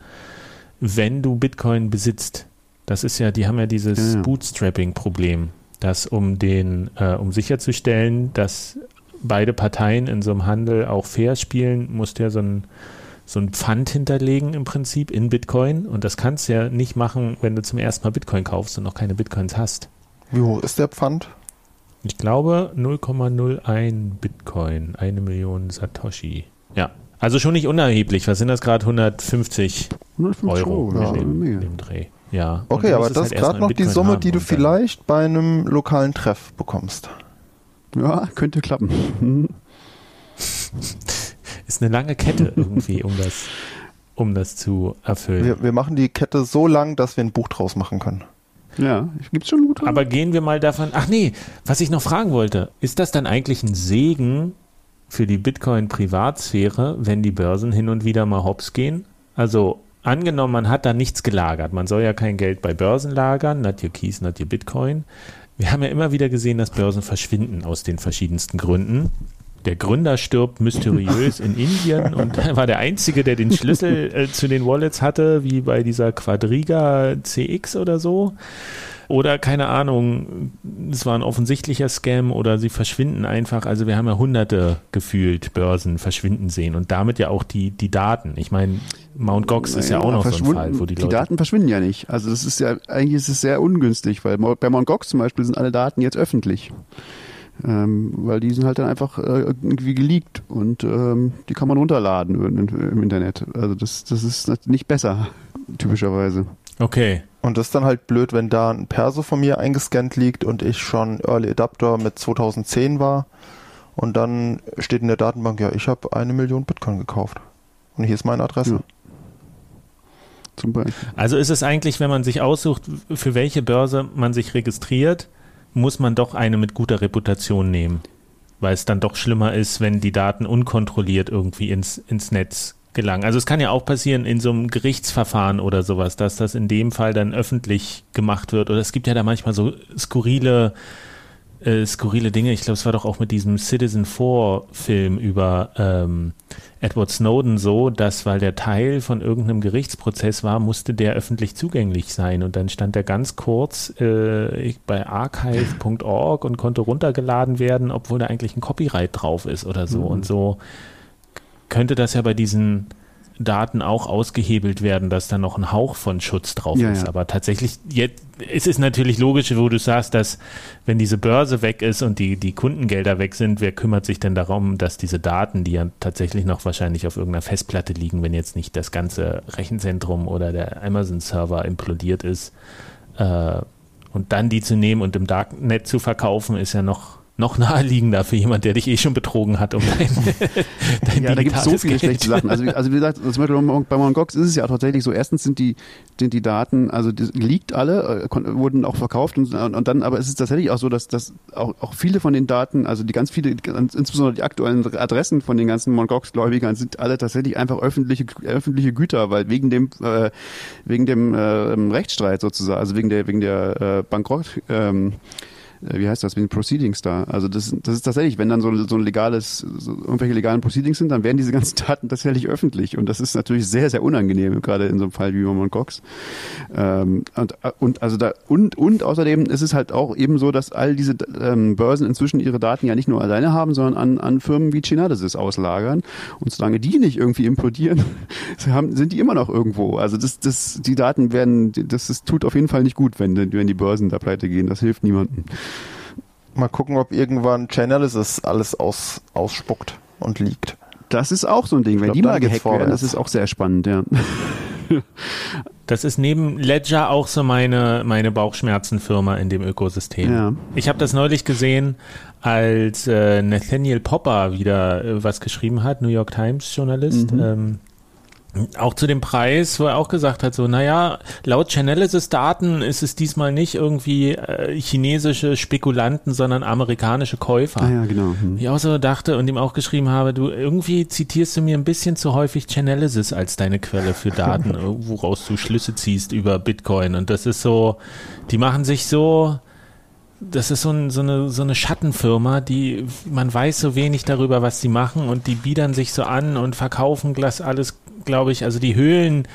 wenn du Bitcoin besitzt. Das ist ja, die haben ja dieses Ja, ja. Bootstrapping-Problem, dass um den, äh, um sicherzustellen, dass beide Parteien in so einem Handel auch fair spielen, musst du ja so ein so ein Pfand hinterlegen im Prinzip in Bitcoin und das kannst du ja nicht machen, wenn du zum ersten Mal Bitcoin kaufst und noch keine Bitcoins hast. Wie hoch ist der Pfand? Ich glaube 0,01 Bitcoin, eine Million Satoshi. Ja, also schon nicht unerheblich. Was sind das gerade? 150 150 Euro in, eine dem, dem Dreh. Ja. Okay, aber das halt ist erst gerade noch die Summe, die du vielleicht bei einem lokalen Treff bekommst. Ja, könnte klappen. [LAUGHS] Ist eine lange Kette irgendwie, um das, um das zu erfüllen. Wir, wir machen die Kette so lang, dass wir ein Buch draus machen können. Ja, gibt's schon gute. Aber gehen wir mal davon. Ach nee, was ich noch fragen wollte, ist das dann eigentlich ein Segen für die Bitcoin-Privatsphäre, wenn die Börsen hin und wieder mal hops gehen? Also angenommen, man hat da nichts gelagert. Man soll ja kein Geld bei Börsen lagern, not your keys, not your Bitcoin. Wir haben ja immer wieder gesehen, dass Börsen verschwinden aus den verschiedensten Gründen. Der Gründer stirbt mysteriös in [LAUGHS] Indien und er war der Einzige, der den Schlüssel äh, zu den Wallets hatte, wie bei dieser Quadriga CX oder so. Oder keine Ahnung, es war ein offensichtlicher Scam oder sie verschwinden einfach. Also wir haben ja hunderte gefühlt Börsen verschwinden sehen und damit ja auch die, die Daten. Ich meine, Mount Gox ist ja Naja, auch noch so ein Fall, wo die, die Leute. Daten verschwinden ja nicht. Also das ist ja, eigentlich ist es sehr ungünstig, weil bei Mt. Gox zum Beispiel sind alle Daten jetzt öffentlich. Ähm, weil die sind halt dann einfach äh, irgendwie geleakt und ähm, die kann man runterladen im, im Internet. Also das, das ist nicht besser, typischerweise. Okay. Und das ist dann halt blöd, wenn da ein Perso von mir eingescannt liegt und ich schon Early Adapter mit 2010 war. Und dann steht in der Datenbank, ja, ich habe eine Million Bitcoin gekauft. Und hier ist meine Adresse. Ja. Zum Beispiel. Also ist es eigentlich, wenn man sich aussucht, für welche Börse man sich registriert, muss man doch eine mit guter Reputation nehmen. Weil es dann doch schlimmer ist, wenn die Daten unkontrolliert irgendwie ins, ins Netz gelangen. Also es kann ja auch passieren in so einem Gerichtsverfahren oder sowas, dass das in dem Fall dann öffentlich gemacht wird. Oder es gibt ja da manchmal so skurrile, äh, skurrile Dinge. Ich glaube, es war doch auch mit diesem Citizen 4 Film über ähm, Edward Snowden so, dass weil der Teil von irgendeinem Gerichtsprozess war, musste der öffentlich zugänglich sein. Und dann stand er ganz kurz äh, bei archive.org und konnte runtergeladen werden, obwohl da eigentlich ein Copyright drauf ist oder so. Mhm. Und so könnte das ja bei diesen Daten auch ausgehebelt werden, dass da noch ein Hauch von Schutz drauf ja, ist. Ja. Aber tatsächlich, jetzt ist es natürlich logisch, wo du sagst, dass wenn diese Börse weg ist und die, die Kundengelder weg sind, wer kümmert sich denn darum, dass diese Daten, die ja tatsächlich noch wahrscheinlich auf irgendeiner Festplatte liegen, wenn jetzt nicht das ganze Rechenzentrum oder der Amazon-Server implodiert ist, äh, und dann die zu nehmen und im Darknet zu verkaufen, ist ja noch noch naheliegender für jemand, der dich eh schon betrogen hat. Um dein, [LAUGHS] dein ja, da gibt es so viele schlechte Sachen. Also, also wie gesagt, zum Beispiel bei Mongox ist es ja tatsächlich so, erstens sind die, sind die Daten, also die liegt alle, äh, wurden auch verkauft und, und dann, aber es ist tatsächlich auch so, dass, dass auch, auch viele von den Daten, also die ganz viele, insbesondere die aktuellen Adressen von den ganzen Mongox-Gläubigern sind alle tatsächlich einfach öffentliche, öffentliche Güter, weil wegen dem, äh, wegen dem äh, Rechtsstreit sozusagen, also wegen der, wegen der äh, Bankrott, ähm, äh, wie heißt das, mit den Proceedings da. Also das, das ist tatsächlich, wenn dann so, so ein legales, so irgendwelche legalen Proceedings sind, dann werden diese ganzen [LAUGHS] Daten tatsächlich öffentlich. Und das ist natürlich sehr, sehr unangenehm, gerade in so einem Fall wie Roman Cox. Ähm, und, und also da, und, und außerdem ist es halt auch eben so, dass all diese ähm, Börsen inzwischen ihre Daten ja nicht nur alleine haben, sondern an, an Firmen wie Chainalysis auslagern. Und solange die nicht irgendwie implodieren, [LAUGHS] sind die immer noch irgendwo. Also das, das, die Daten werden, das, das tut auf jeden Fall nicht gut, wenn, wenn die Börsen da pleite gehen. Das hilft niemandem. Mal gucken, ob irgendwann Chainalysis alles aus, ausspuckt und liegt. Das ist auch so ein Ding. Wenn glaub, die mal gehackt werden, das ist auch sehr spannend, ja. [LAUGHS] Das ist neben Ledger auch so meine, meine Bauchschmerzenfirma in dem Ökosystem. Ja. Ich habe das neulich gesehen, als äh, Nathaniel Popper wieder äh, was geschrieben hat, New York Times Journalist. Mhm. Ähm, auch zu dem Preis, wo er auch gesagt hat, so, naja, laut Chainalysis-Daten ist es diesmal nicht irgendwie äh, chinesische Spekulanten, sondern amerikanische Käufer. Ah ja, genau. Hm. Ich auch so dachte und ihm auch geschrieben habe, du, irgendwie zitierst du mir ein bisschen zu häufig Chainalysis als deine Quelle für Daten, [LAUGHS] woraus du Schlüsse ziehst über Bitcoin. Und das ist so, die machen sich so, das ist so, ein, so, eine, so eine Schattenfirma, die man weiß so wenig darüber, was sie machen und die biedern sich so an und verkaufen Glas alles glaube ich, also die Höhlen,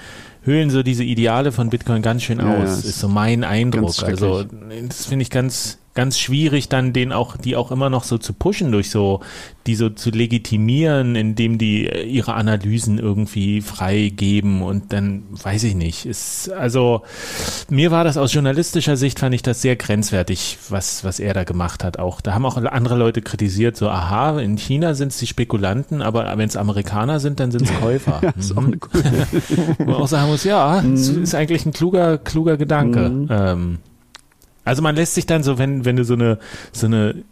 höhlen so diese Ideale von Bitcoin ganz schön ja, aus, ist so mein Eindruck. Also das finde ich ganz, ganz schwierig, dann den auch, die auch immer noch so zu pushen durch so, die so zu legitimieren, indem die äh, ihre Analysen irgendwie freigeben und dann weiß ich nicht. Ist, also mir war das aus journalistischer Sicht fand ich das sehr grenzwertig, was, was er da gemacht hat. Auch da haben auch andere Leute kritisiert, so aha, in China sind es die Spekulanten, aber wenn es Amerikaner sind, dann sind es [LAUGHS] Käufer. coole. [LAUGHS] Wo man auch sagen muss, ja, mhm. ist eigentlich ein kluger, kluger Gedanke. Mhm. Ähm, also man lässt sich dann so, wenn, wenn du so eine, so eine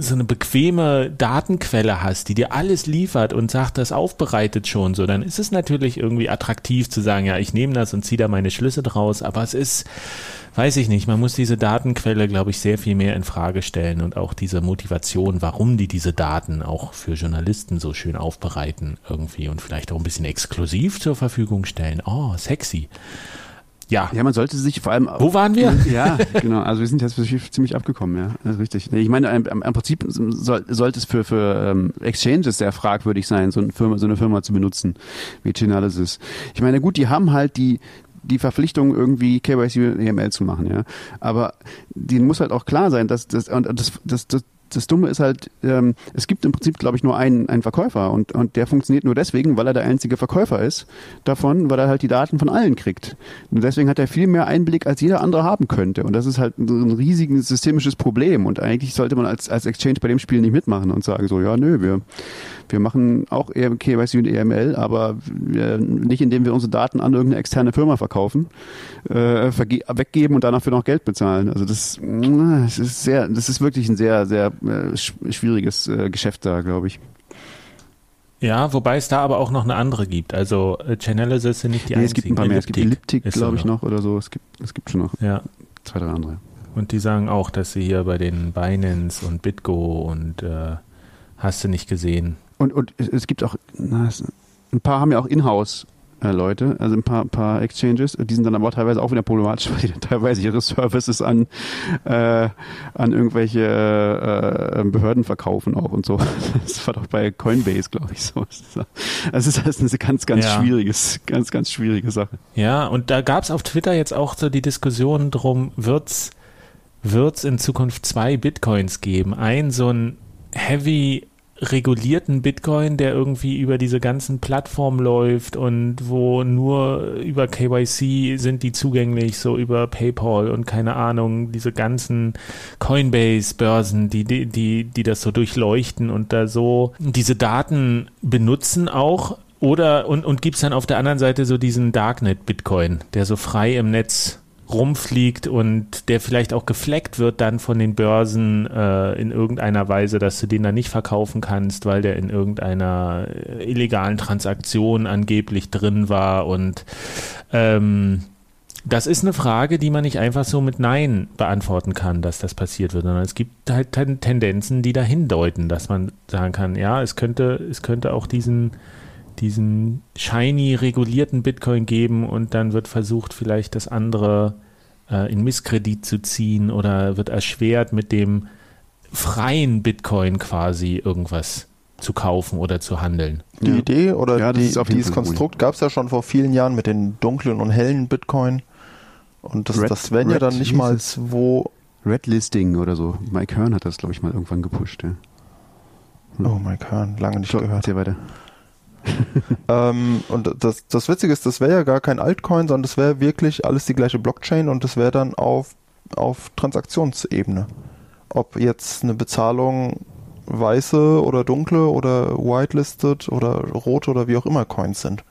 so eine bequeme Datenquelle hast, die dir alles liefert und sagt, das aufbereitet schon so, dann ist es natürlich irgendwie attraktiv zu sagen, ja, ich nehme das und ziehe da meine Schlüsse draus, aber es ist, weiß ich nicht, man muss diese Datenquelle, glaube ich, sehr viel mehr in Frage stellen und auch diese Motivation, warum die diese Daten auch für Journalisten so schön aufbereiten irgendwie und vielleicht auch ein bisschen exklusiv zur Verfügung stellen. Oh, sexy. Ja. Ja, man sollte sich vor allem. Wo waren wir? [LAUGHS] Ja, genau. Also wir sind jetzt ziemlich abgekommen, ja. Das ist richtig. Ich meine, im, im Prinzip soll, sollte es für, für ähm, Exchanges sehr fragwürdig sein, so eine Firma, so eine Firma zu benutzen, wie Chainalysis. Ich meine, gut, die haben halt die, die Verpflichtung, irgendwie KYC und EML zu machen, ja. Aber denen muss halt auch klar sein, dass das, und das, das, das, das Dumme ist halt, ähm, es gibt im Prinzip, glaube ich, nur einen, einen Verkäufer und, und der funktioniert nur deswegen, weil er der einzige Verkäufer ist davon, weil er halt die Daten von allen kriegt. Und deswegen hat er viel mehr Einblick, als jeder andere haben könnte. Und das ist halt ein, ein riesiges systemisches Problem. Und eigentlich sollte man als, als Exchange bei dem Spiel nicht mitmachen und sagen so, ja, nö, wir, wir machen auch KYC und EML, aber nicht indem wir unsere Daten an irgendeine externe Firma verkaufen, äh, weggeben und danach für noch Geld bezahlen. Also das, das ist sehr, das ist wirklich ein sehr, sehr äh, schwieriges äh, Geschäft da, glaube ich. Ja, wobei es da aber auch noch eine andere gibt. Also äh, Chainalysis sind nicht die nee, einzigen. Es gibt ein paar mehr. Es gibt Elliptic, glaube ich, noch oder so. Es gibt, es gibt schon noch ja. zwei, drei andere. Und die sagen auch, dass sie hier bei den Binance und BitGo und äh, hast du nicht gesehen. Und, und es gibt auch, na, es, ein paar haben ja auch Inhouse äh, Leute, also ein paar, paar Exchanges, die sind dann aber teilweise auch wieder problematisch, [LAUGHS] weil die dann teilweise ihre Services an, äh, an irgendwelche äh, Behörden verkaufen auch und so. [LAUGHS] Das war doch bei Coinbase, glaube ich, so. Also ist das eine ganz, ganz ja. schwieriges, ganz, ganz schwierige Sache. Ja, und da gab es auf Twitter jetzt auch so die Diskussion drum, wird's wird's in Zukunft zwei Bitcoins geben? Ein so ein Heavy regulierten Bitcoin, der irgendwie über diese ganzen Plattformen läuft und wo nur über KYC sind die zugänglich, so über PayPal und keine Ahnung, diese ganzen Coinbase-Börsen, die, die, die, die das so durchleuchten und da so diese Daten benutzen auch. Oder und, und gibt es dann auf der anderen Seite so diesen Darknet-Bitcoin, der so frei im Netz rumfliegt und der vielleicht auch gefleckt wird dann von den Börsen äh, in irgendeiner Weise, dass du den dann nicht verkaufen kannst, weil der in irgendeiner äh, illegalen Transaktion angeblich drin war. Und ähm, das ist eine Frage, die man nicht einfach so mit Nein beantworten kann, dass das passiert wird, sondern es gibt halt Tendenzen, die dahin deuten, dass man sagen kann, ja, es könnte, es könnte auch diesen diesen shiny regulierten Bitcoin geben und dann wird versucht, vielleicht das andere äh, in Misskredit zu ziehen oder wird erschwert, mit dem freien Bitcoin quasi irgendwas zu kaufen oder zu handeln. Die ja. Idee oder ja, die, dieses Konstrukt gab es ja schon vor vielen Jahren mit den dunklen und hellen Bitcoin. Und das, Red, das wären ja dann nicht mal wo. Red Listing oder so. Mike Hearn hat das, glaube ich, mal irgendwann gepusht. Ja. Oh, Mike Hearn, lange nicht so, gehört. Erzähl weiter. [LAUGHS] ähm, und das, das Witzige ist, das wäre ja gar kein Altcoin, sondern das wäre wirklich alles die gleiche Blockchain und das wäre dann auf, auf Transaktionsebene. Ob jetzt eine Bezahlung weiße oder dunkle oder whitelisted oder rot oder wie auch immer Coins sind.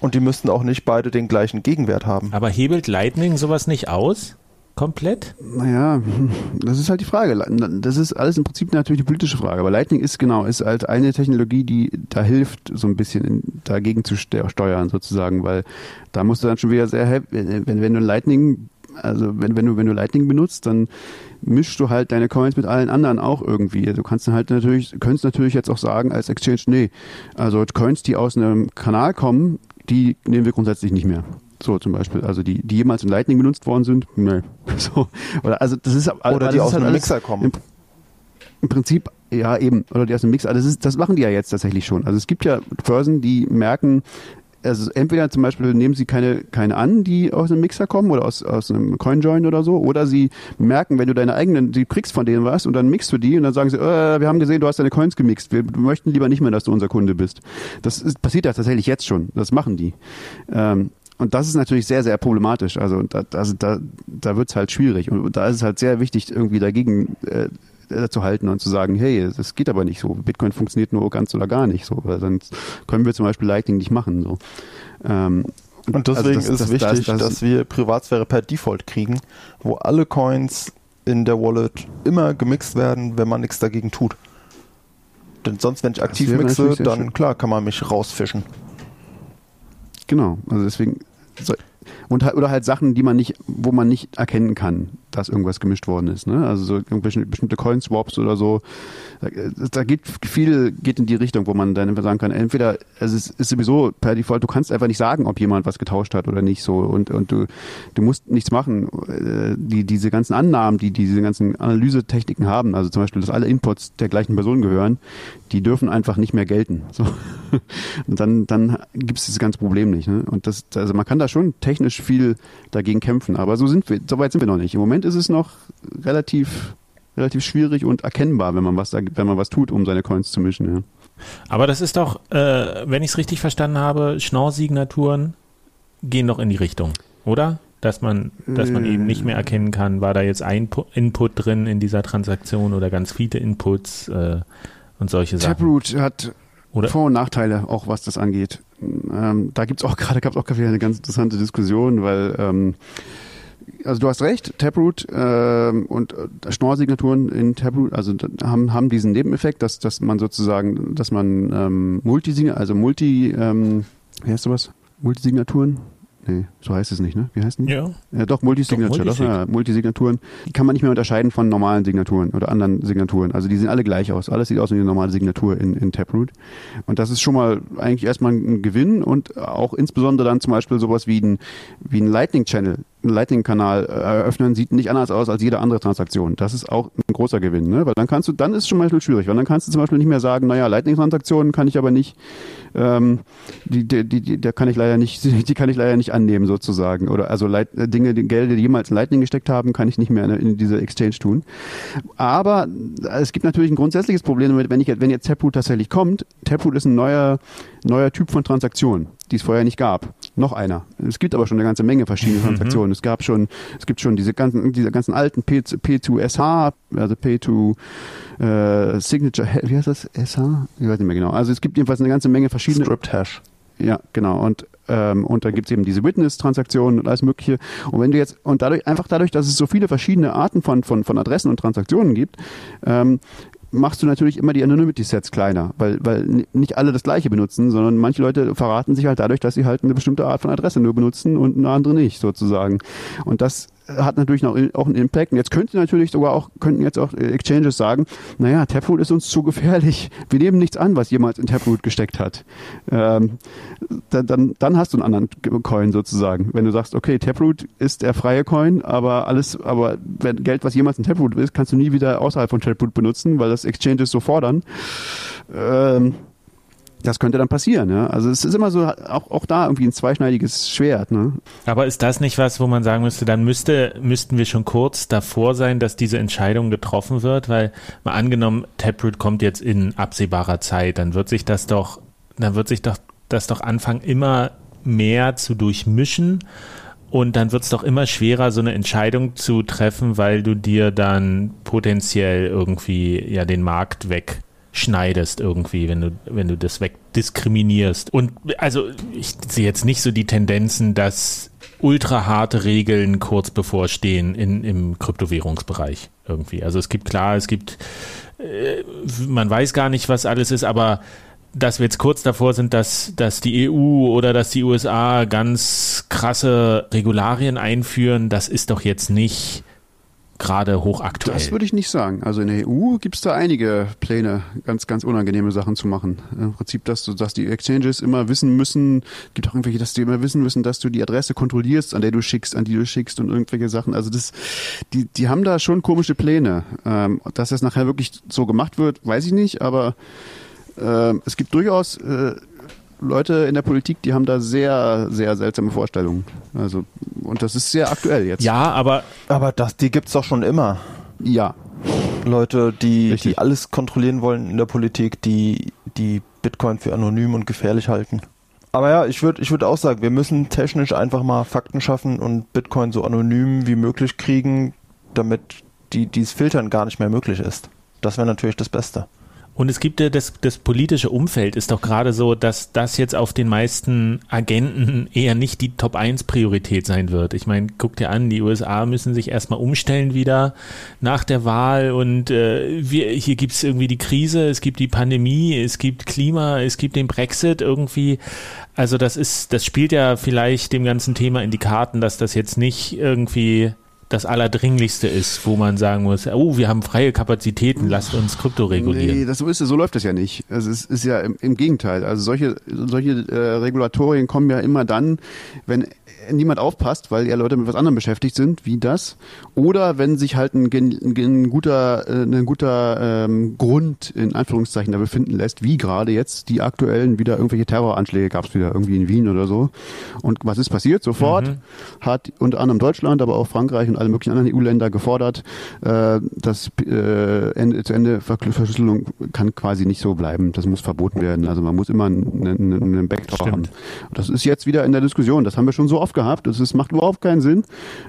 Und die müssten auch nicht beide den gleichen Gegenwert haben. Aber hebelt Lightning sowas nicht aus? Komplett? Naja, [LAUGHS] das ist halt die Frage. Das ist alles im Prinzip natürlich eine politische Frage. Aber Lightning ist genau, ist halt eine Technologie, die da hilft, so ein bisschen dagegen zu steuern sozusagen, weil da musst du dann schon wieder sehr, wenn, wenn du Lightning, also wenn, wenn du, wenn du Lightning benutzt, dann mischst du halt deine Coins mit allen anderen auch irgendwie. Du kannst dann halt natürlich, könntest natürlich jetzt auch sagen als Exchange, nee, also Coins, die aus einem Kanal kommen, die nehmen wir grundsätzlich nicht mehr. So zum Beispiel, also die, die jemals in Lightning benutzt worden sind, nee. [LAUGHS] So. Oder also das ist Oder die aus halt einem Mixer kommen. Im, Im, Prinzip, ja eben, oder die aus dem Mixer. Das, ist, das machen die ja jetzt tatsächlich schon. Also es gibt ja Börsen, die merken, also entweder zum Beispiel nehmen sie keine, keine an, die aus einem Mixer kommen oder aus, aus einem CoinJoin oder so, oder sie merken, wenn du deine eigenen, du kriegst von denen was und dann mixst du die und dann sagen sie, äh, wir haben gesehen, du hast deine Coins gemixt, wir möchten lieber nicht mehr, dass du unser Kunde bist. Das ist, passiert ja tatsächlich jetzt schon, das machen die. Ähm, und das ist natürlich sehr, sehr problematisch. Also da, also da, da wird es halt schwierig. Und da ist es halt sehr wichtig, irgendwie dagegen äh, zu halten und zu sagen, hey, das geht aber nicht so. Bitcoin funktioniert nur ganz oder gar nicht so. Weil sonst können wir zum Beispiel Lightning nicht machen. So. Ähm, und deswegen also das, ist es wichtig, das, das, dass wir Privatsphäre per Default kriegen, wo alle Coins in der Wallet immer gemixt werden, wenn man nichts dagegen tut. Denn sonst, wenn ich aktiv mixe, dann klar kann man mich rausfischen. Genau, also deswegen und halt, oder halt Sachen, die man nicht, wo man nicht erkennen kann, dass irgendwas gemischt worden ist. Ne? Also so irgendwelche bestimmte Coin-Swaps oder so. Da, da geht viel geht in die Richtung, wo man dann sagen kann, entweder also es ist sowieso per Default, du kannst einfach nicht sagen, ob jemand was getauscht hat oder nicht so und und du du musst nichts machen. Äh, die diese ganzen Annahmen, die diese ganzen Analysetechniken haben, also zum Beispiel, dass alle Inputs der gleichen Person gehören, die dürfen einfach nicht mehr gelten. [LAUGHS] So. Und dann dann gibt es dieses ganze Problem nicht. Ne? Und das also man kann da schon technisch viel dagegen kämpfen, aber so sind wir, so weit sind wir noch nicht. Im Moment ist es noch relativ, relativ schwierig und erkennbar, wenn man was, wenn man was tut, um seine Coins zu mischen. Ja. Aber das ist doch, äh, wenn ich es richtig verstanden habe, Schnorr-Signaturen gehen doch in die Richtung, oder? Dass man, dass man eben nicht mehr erkennen kann, war da jetzt ein Input drin in dieser Transaktion oder ganz viele Inputs äh, und solche Sachen. Taproot hat oder? Vor- und Nachteile, auch was das angeht. Ähm, da gibt's auch [LAUGHS] gerade, gab es auch wieder eine ganz interessante Diskussion, weil ähm, also du hast recht, Taproot äh, und Schnorr-Signaturen in Taproot, also haben, haben diesen Nebeneffekt, dass, dass man sozusagen, dass man ähm, Multisign, also Multi, ähm, wie heißt sowas? Multisignaturen? Nee, so heißt es nicht, ne? Wie heißt die? Ja. Ja, doch, Multisignature. Doch, Doch, ja, Multisignaturen. Die kann man nicht mehr unterscheiden von normalen Signaturen oder anderen Signaturen. Also die sehen alle gleich aus. Alles sieht aus wie eine normale Signatur in, in Taproot. Und das ist schon mal eigentlich erstmal ein Gewinn und auch insbesondere dann zum Beispiel sowas wie ein, wie ein Lightning Channel Lightning-Kanal äh, eröffnen, sieht nicht anders aus als jede andere Transaktion. Das ist auch großer Gewinn, ne? Weil dann kannst du, dann ist es schon mal schwierig, weil dann kannst du zum Beispiel nicht mehr sagen, naja, Lightning-Transaktionen kann ich aber nicht, ähm, die, die, die, die, da kann ich leider nicht, [LAUGHS] die kann ich leider nicht annehmen sozusagen. Oder also Leit, Dinge, die Gelder, die jemals in Lightning gesteckt haben, kann ich nicht mehr in, in diese Exchange tun. Aber es gibt natürlich ein grundsätzliches Problem damit, wenn ich wenn jetzt Taproot tatsächlich kommt. Taproot ist ein neuer, neuer Typ von Transaktionen die es vorher nicht gab. Noch einer. Es gibt aber schon eine ganze Menge verschiedene Transaktionen. Es gab schon, es gibt schon diese ganzen, diese ganzen alten P, P2SH, also P2 äh, Signature, wie heißt das? SH? Ich weiß nicht mehr genau. Also es gibt jedenfalls eine ganze Menge verschiedene. Stripped Hash. Ja, genau. Und ähm, und da gibt's eben diese Witness-Transaktionen und alles Mögliche. Und wenn du jetzt, und dadurch, einfach dadurch, dass es so viele verschiedene Arten von, von, von Adressen und Transaktionen gibt, ähm, machst du natürlich immer die Anonymity-Sets kleiner, weil, weil nicht alle das gleiche benutzen, sondern manche Leute verraten sich halt dadurch, dass sie halt eine bestimmte Art von Adresse nur benutzen und eine andere nicht, sozusagen. Und das hat natürlich noch auch einen Impact. Und jetzt könnte natürlich sogar auch, könnten jetzt auch Exchanges sagen, naja, Taproot ist uns zu gefährlich. Wir nehmen nichts an, was jemals in Taproot gesteckt hat. Ähm, dann, dann, dann hast du einen anderen Coin sozusagen. Wenn du sagst, okay, Taproot ist der freie Coin, aber alles, aber wenn Geld, was jemals in Taproot ist, kannst du nie wieder außerhalb von Taproot benutzen, weil das Exchanges so fordern. Ähm, das könnte dann passieren. Ja? Also es ist immer so, auch, auch da irgendwie ein zweischneidiges Schwert. Ne? Aber ist das nicht was, wo man sagen müsste, dann müsste, müssten wir schon kurz davor sein, dass diese Entscheidung getroffen wird? Weil mal angenommen, Taproot kommt jetzt in absehbarer Zeit, dann wird sich das doch, dann wird sich doch das doch anfangen, immer mehr zu durchmischen. Und dann wird es doch immer schwerer, so eine Entscheidung zu treffen, weil du dir dann potenziell irgendwie ja den Markt weg schneidest irgendwie, wenn du, wenn du das wegdiskriminierst. Und also ich sehe jetzt nicht so die Tendenzen, dass ultra harte Regeln kurz bevorstehen in, im Kryptowährungsbereich irgendwie. Also es gibt klar, es gibt, äh, man weiß gar nicht, was alles ist, aber dass wir jetzt kurz davor sind, dass, dass die EU oder dass die USA ganz krasse Regularien einführen, das ist doch jetzt nicht gerade hochaktuell. Das würde ich nicht sagen. Also in der EU gibt es da einige Pläne, ganz, ganz unangenehme Sachen zu machen. Im Prinzip, dass, du, dass die Exchanges immer wissen müssen, gibt auch irgendwelche, dass die immer wissen müssen, dass du die Adresse kontrollierst, an der du schickst, an die du schickst und irgendwelche Sachen. Also das, die, die haben da schon komische Pläne. Ähm, dass das nachher wirklich so gemacht wird, weiß ich nicht, aber äh, es gibt durchaus äh, Leute in der Politik, die haben da sehr, sehr seltsame Vorstellungen. Also, und das ist sehr aktuell jetzt. Ja, aber. Aber das, die gibt's doch schon immer. Ja. Leute, die, Richtig. die alles kontrollieren wollen in der Politik, die, die Bitcoin für anonym und gefährlich halten. Aber ja, ich würde ich würd auch sagen, wir müssen technisch einfach mal Fakten schaffen und Bitcoin so anonym wie möglich kriegen, damit die, dieses Filtern gar nicht mehr möglich ist. Das wäre natürlich das Beste. Und es gibt ja das, das politische Umfeld ist doch gerade so, dass das jetzt auf den meisten Agenten eher nicht die Top 1 Priorität sein wird. Ich meine, guck dir an, die USA müssen sich erstmal umstellen wieder nach der Wahl und äh, wir, hier gibt's irgendwie die Krise, es gibt die Pandemie, es gibt Klima, es gibt den Brexit irgendwie. Also das ist, das spielt ja vielleicht dem ganzen Thema in die Karten, dass das jetzt nicht irgendwie das Allerdringlichste ist, wo man sagen muss, oh, wir haben freie Kapazitäten, lasst uns Krypto regulieren. Nee, das so ist es, so läuft das ja nicht. Also es ist ja im, im Gegenteil. Also solche, solche äh, Regulatorien kommen ja immer dann, wenn niemand aufpasst, weil ja Leute mit was anderem beschäftigt sind, wie das. Oder wenn sich halt ein, ein, guter, äh, ein guter ähm, Grund in Anführungszeichen da befinden lässt, wie gerade jetzt die aktuellen wieder irgendwelche Terroranschläge gab es wieder irgendwie in Wien oder so. Und was ist passiert? Sofort Mhm. hat unter anderem Deutschland, aber auch Frankreich und alle möglichen anderen EU-Länder gefordert, äh, dass äh, Ende zu Ende Verschlüsselung kann quasi nicht so bleiben. Das muss verboten werden. Also man muss immer einen, einen, einen Backdoor Stimmt. haben. Das ist jetzt wieder in der Diskussion. Das haben wir schon so oft gehabt. Das ist, macht überhaupt keinen Sinn.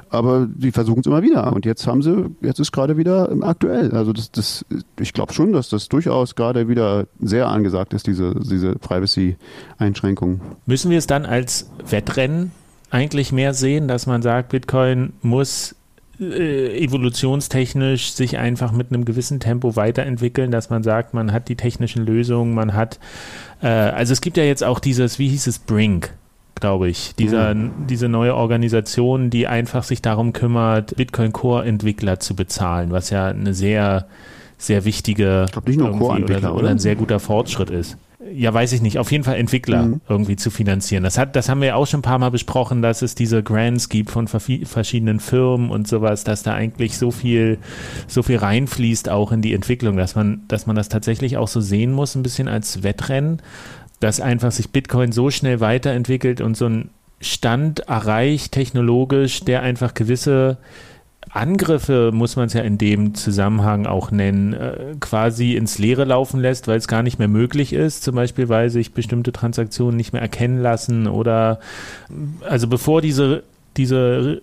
Aber die versuchen es immer wieder. Und jetzt haben sie, jetzt ist gerade wieder ähm, aktuell. Also das, das, ich glaube schon, dass das durchaus gerade wieder sehr angesagt ist, diese, diese Privacy-Einschränkungen. Müssen wir es dann als Wettrennen eigentlich mehr sehen, dass man sagt, Bitcoin muss äh, evolutionstechnisch sich einfach mit einem gewissen Tempo weiterentwickeln, dass man sagt, man hat die technischen Lösungen, man hat, äh, also es gibt ja jetzt auch dieses, wie hieß es, Brink, glaube ich. Dieser, Mhm. Diese neue Organisation, die einfach sich darum kümmert, Bitcoin Core Entwickler zu bezahlen, was ja eine sehr, sehr wichtige Ich glaub, nicht nur Core-Entwickler, oder, oder? ein sehr guter Fortschritt ist. Ja, weiß ich nicht. Auf jeden Fall Entwickler Mhm. irgendwie zu finanzieren. Das hat, das haben wir ja auch schon ein paar Mal besprochen, dass es diese Grants gibt von verschiedenen Firmen und sowas, dass da eigentlich so viel, so viel reinfließt auch in die Entwicklung, dass man, dass man das tatsächlich auch so sehen muss, ein bisschen als Wettrennen, dass einfach sich Bitcoin so schnell weiterentwickelt und so ein Stand erreicht technologisch, der einfach gewisse Angriffe, muss man es ja in dem Zusammenhang auch nennen, äh, quasi ins Leere laufen lässt, weil es gar nicht mehr möglich ist, zum Beispiel, weil sich bestimmte Transaktionen nicht mehr erkennen lassen oder also bevor diese diese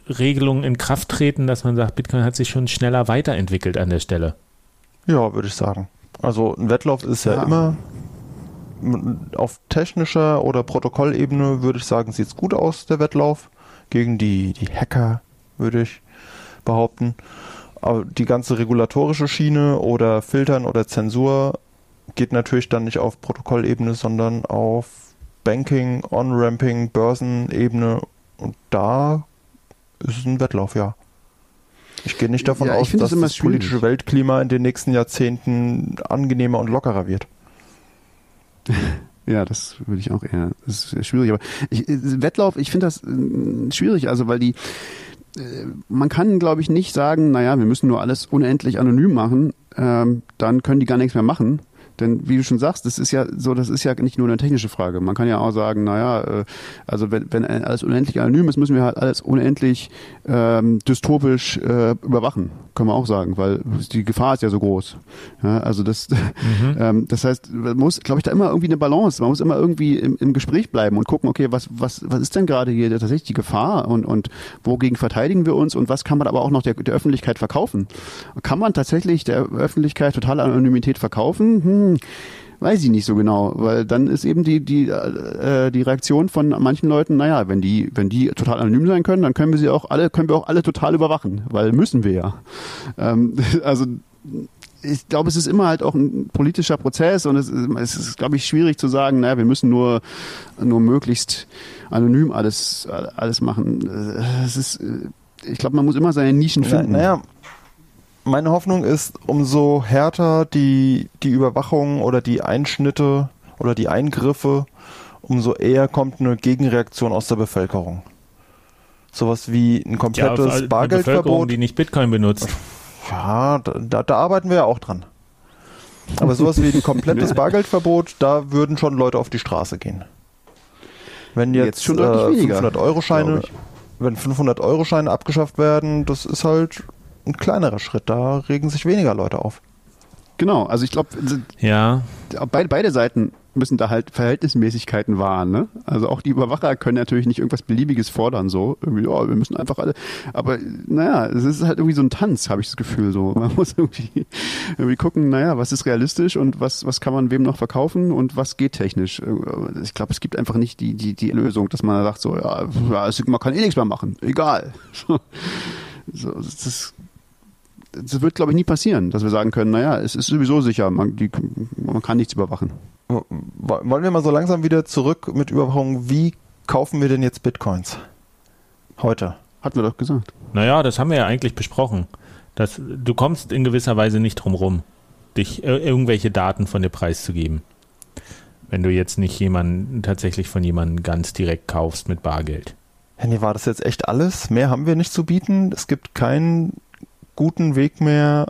Re- Regelungen in Kraft treten, dass man sagt, Bitcoin hat sich schon schneller weiterentwickelt an der Stelle. Ja, würde ich sagen. Also ein Wettlauf ist ja, Ja. immer auf technischer oder Protokollebene würde ich sagen, sieht es gut aus, der Wettlauf. Gegen die, die Hacker, würde ich behaupten. Aber die ganze regulatorische Schiene oder Filtern oder Zensur geht natürlich dann nicht auf Protokollebene, sondern auf Banking, On-Ramping, Börsenebene. Und da ist es ein Wettlauf, ja. Ich gehe nicht davon Ja, aus, dass das politische. Weltklima in den nächsten Jahrzehnten angenehmer und lockerer wird. [LAUGHS] Ja, das würde ich auch eher. Das ist schwierig. Aber ich, Wettlauf, ich finde das äh, schwierig, also weil die äh, man kann, glaube ich, nicht sagen, naja, wir müssen nur alles unendlich anonym machen, ähm, dann können die gar nichts mehr machen. Denn wie du schon sagst, das ist ja so, das ist ja nicht nur eine technische Frage. Man kann ja auch sagen, naja, äh, also wenn, wenn alles unendlich anonym ist, müssen wir halt alles unendlich ähm, dystopisch äh, überwachen. Können wir auch sagen, weil die Gefahr ist ja so groß. Ja, also das, [LAUGHS] ähm, das heißt, man muss, glaube ich, da immer irgendwie eine Balance. Man muss immer irgendwie im, im Gespräch bleiben und gucken, okay, was, was, was ist denn gerade hier tatsächlich die Gefahr und, und wogegen verteidigen wir uns und was kann man aber auch noch der, der Öffentlichkeit verkaufen? Kann man tatsächlich der Öffentlichkeit totale Anonymität verkaufen? Hm, weiß ich nicht so genau, weil dann ist eben die, die, äh, die Reaktion von manchen Leuten, naja, wenn die, wenn die total anonym sein können, dann können wir sie auch alle, können wir auch alle total überwachen, weil müssen wir ja. Ähm, [LAUGHS] also ich glaube, es ist immer halt auch ein politischer Prozess und es ist, es ist glaube ich, schwierig zu sagen, naja, wir müssen nur, nur möglichst anonym alles, alles machen. Äh, Es ist, äh, ich glaube, man muss immer seine Nischen Na, finden. naja, meine Hoffnung ist, umso härter die, die Überwachung oder die Einschnitte oder die Eingriffe, umso eher kommt eine Gegenreaktion aus der Bevölkerung. Sowas wie ein Ja, komplettes eine Bevölkerung, Bargeldverbot. die nicht Bitcoin benutzt. Ja, da, da, arbeiten wir ja auch dran. Aber sowas wie ein komplettes [LAUGHS] Bargeldverbot, da würden schon Leute auf die Straße gehen. Wenn jetzt, Jetzt schon äh, weniger, 500 Euro Scheine, wenn 500 Euro Scheine abgeschafft werden, das ist halt ein kleinerer Schritt. Da regen sich weniger Leute auf. Genau, also ich glaube, Ja, beide, beide Seiten müssen da halt Verhältnismäßigkeiten wahren. Ne? Also auch die Überwacher können natürlich nicht irgendwas Beliebiges fordern, so irgendwie, ja, wir müssen einfach alle. Aber naja, es ist halt irgendwie so ein Tanz, habe ich das Gefühl. So, man muss irgendwie, irgendwie gucken, naja, was ist realistisch und was was kann man wem noch verkaufen und was geht technisch. Ich glaube, es gibt einfach nicht die die die Lösung, dass man sagt so, ja, man kann eh nichts mehr machen, egal. [LAUGHS] So, das ist das wird, glaube ich, nie passieren, dass wir sagen können, naja, es ist sowieso sicher, man, die, man kann nichts überwachen. W- Wollen wir mal so langsam wieder zurück mit Überwachung? Wie kaufen wir denn jetzt Bitcoins? Heute. Hatten wir doch gesagt. naja, das haben wir ja eigentlich besprochen. Das, du kommst in gewisser Weise nicht drum rum, dich äh, irgendwelche Daten von dir preiszugeben. Wenn du jetzt nicht jemanden tatsächlich von jemandem ganz direkt kaufst mit Bargeld. Henny, war das jetzt echt alles? Mehr haben wir nicht zu bieten. Es gibt keinen guten Weg mehr,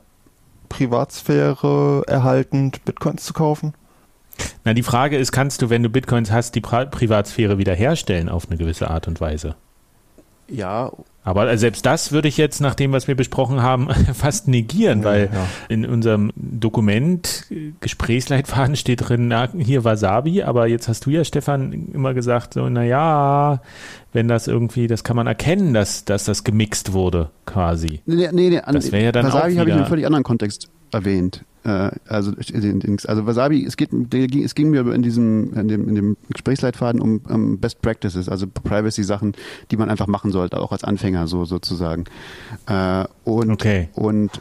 Privatsphäre erhaltend Bitcoins zu kaufen. Na, die Frage ist, kannst du, wenn du Bitcoins hast, die Pri Privatsphäre wiederherstellen auf eine gewisse Art und Weise? Ja, Aber äh, selbst das würde ich jetzt, nach dem, was wir besprochen haben, [LAUGHS] fast negieren, weil Ja. in unserem Dokument, äh, Gesprächsleitfaden [LAUGHS] steht drin, na, hier Wasabi, aber jetzt hast du ja, Stefan, immer gesagt, so, naja, wenn das irgendwie, das kann man erkennen, dass, dass das gemixt wurde, quasi. nee, nee, nee Das wär ja dann Wasabi habe ich in einem völlig anderen Kontext erwähnt. Äh, also, also Wasabi, es geht, es ging mir in diesem, in dem, in dem Gesprächsleitfaden um, um Best Practices, also Privacy-Sachen, die man einfach machen sollte, auch als Anfänger so sozusagen. Äh, und Okay. und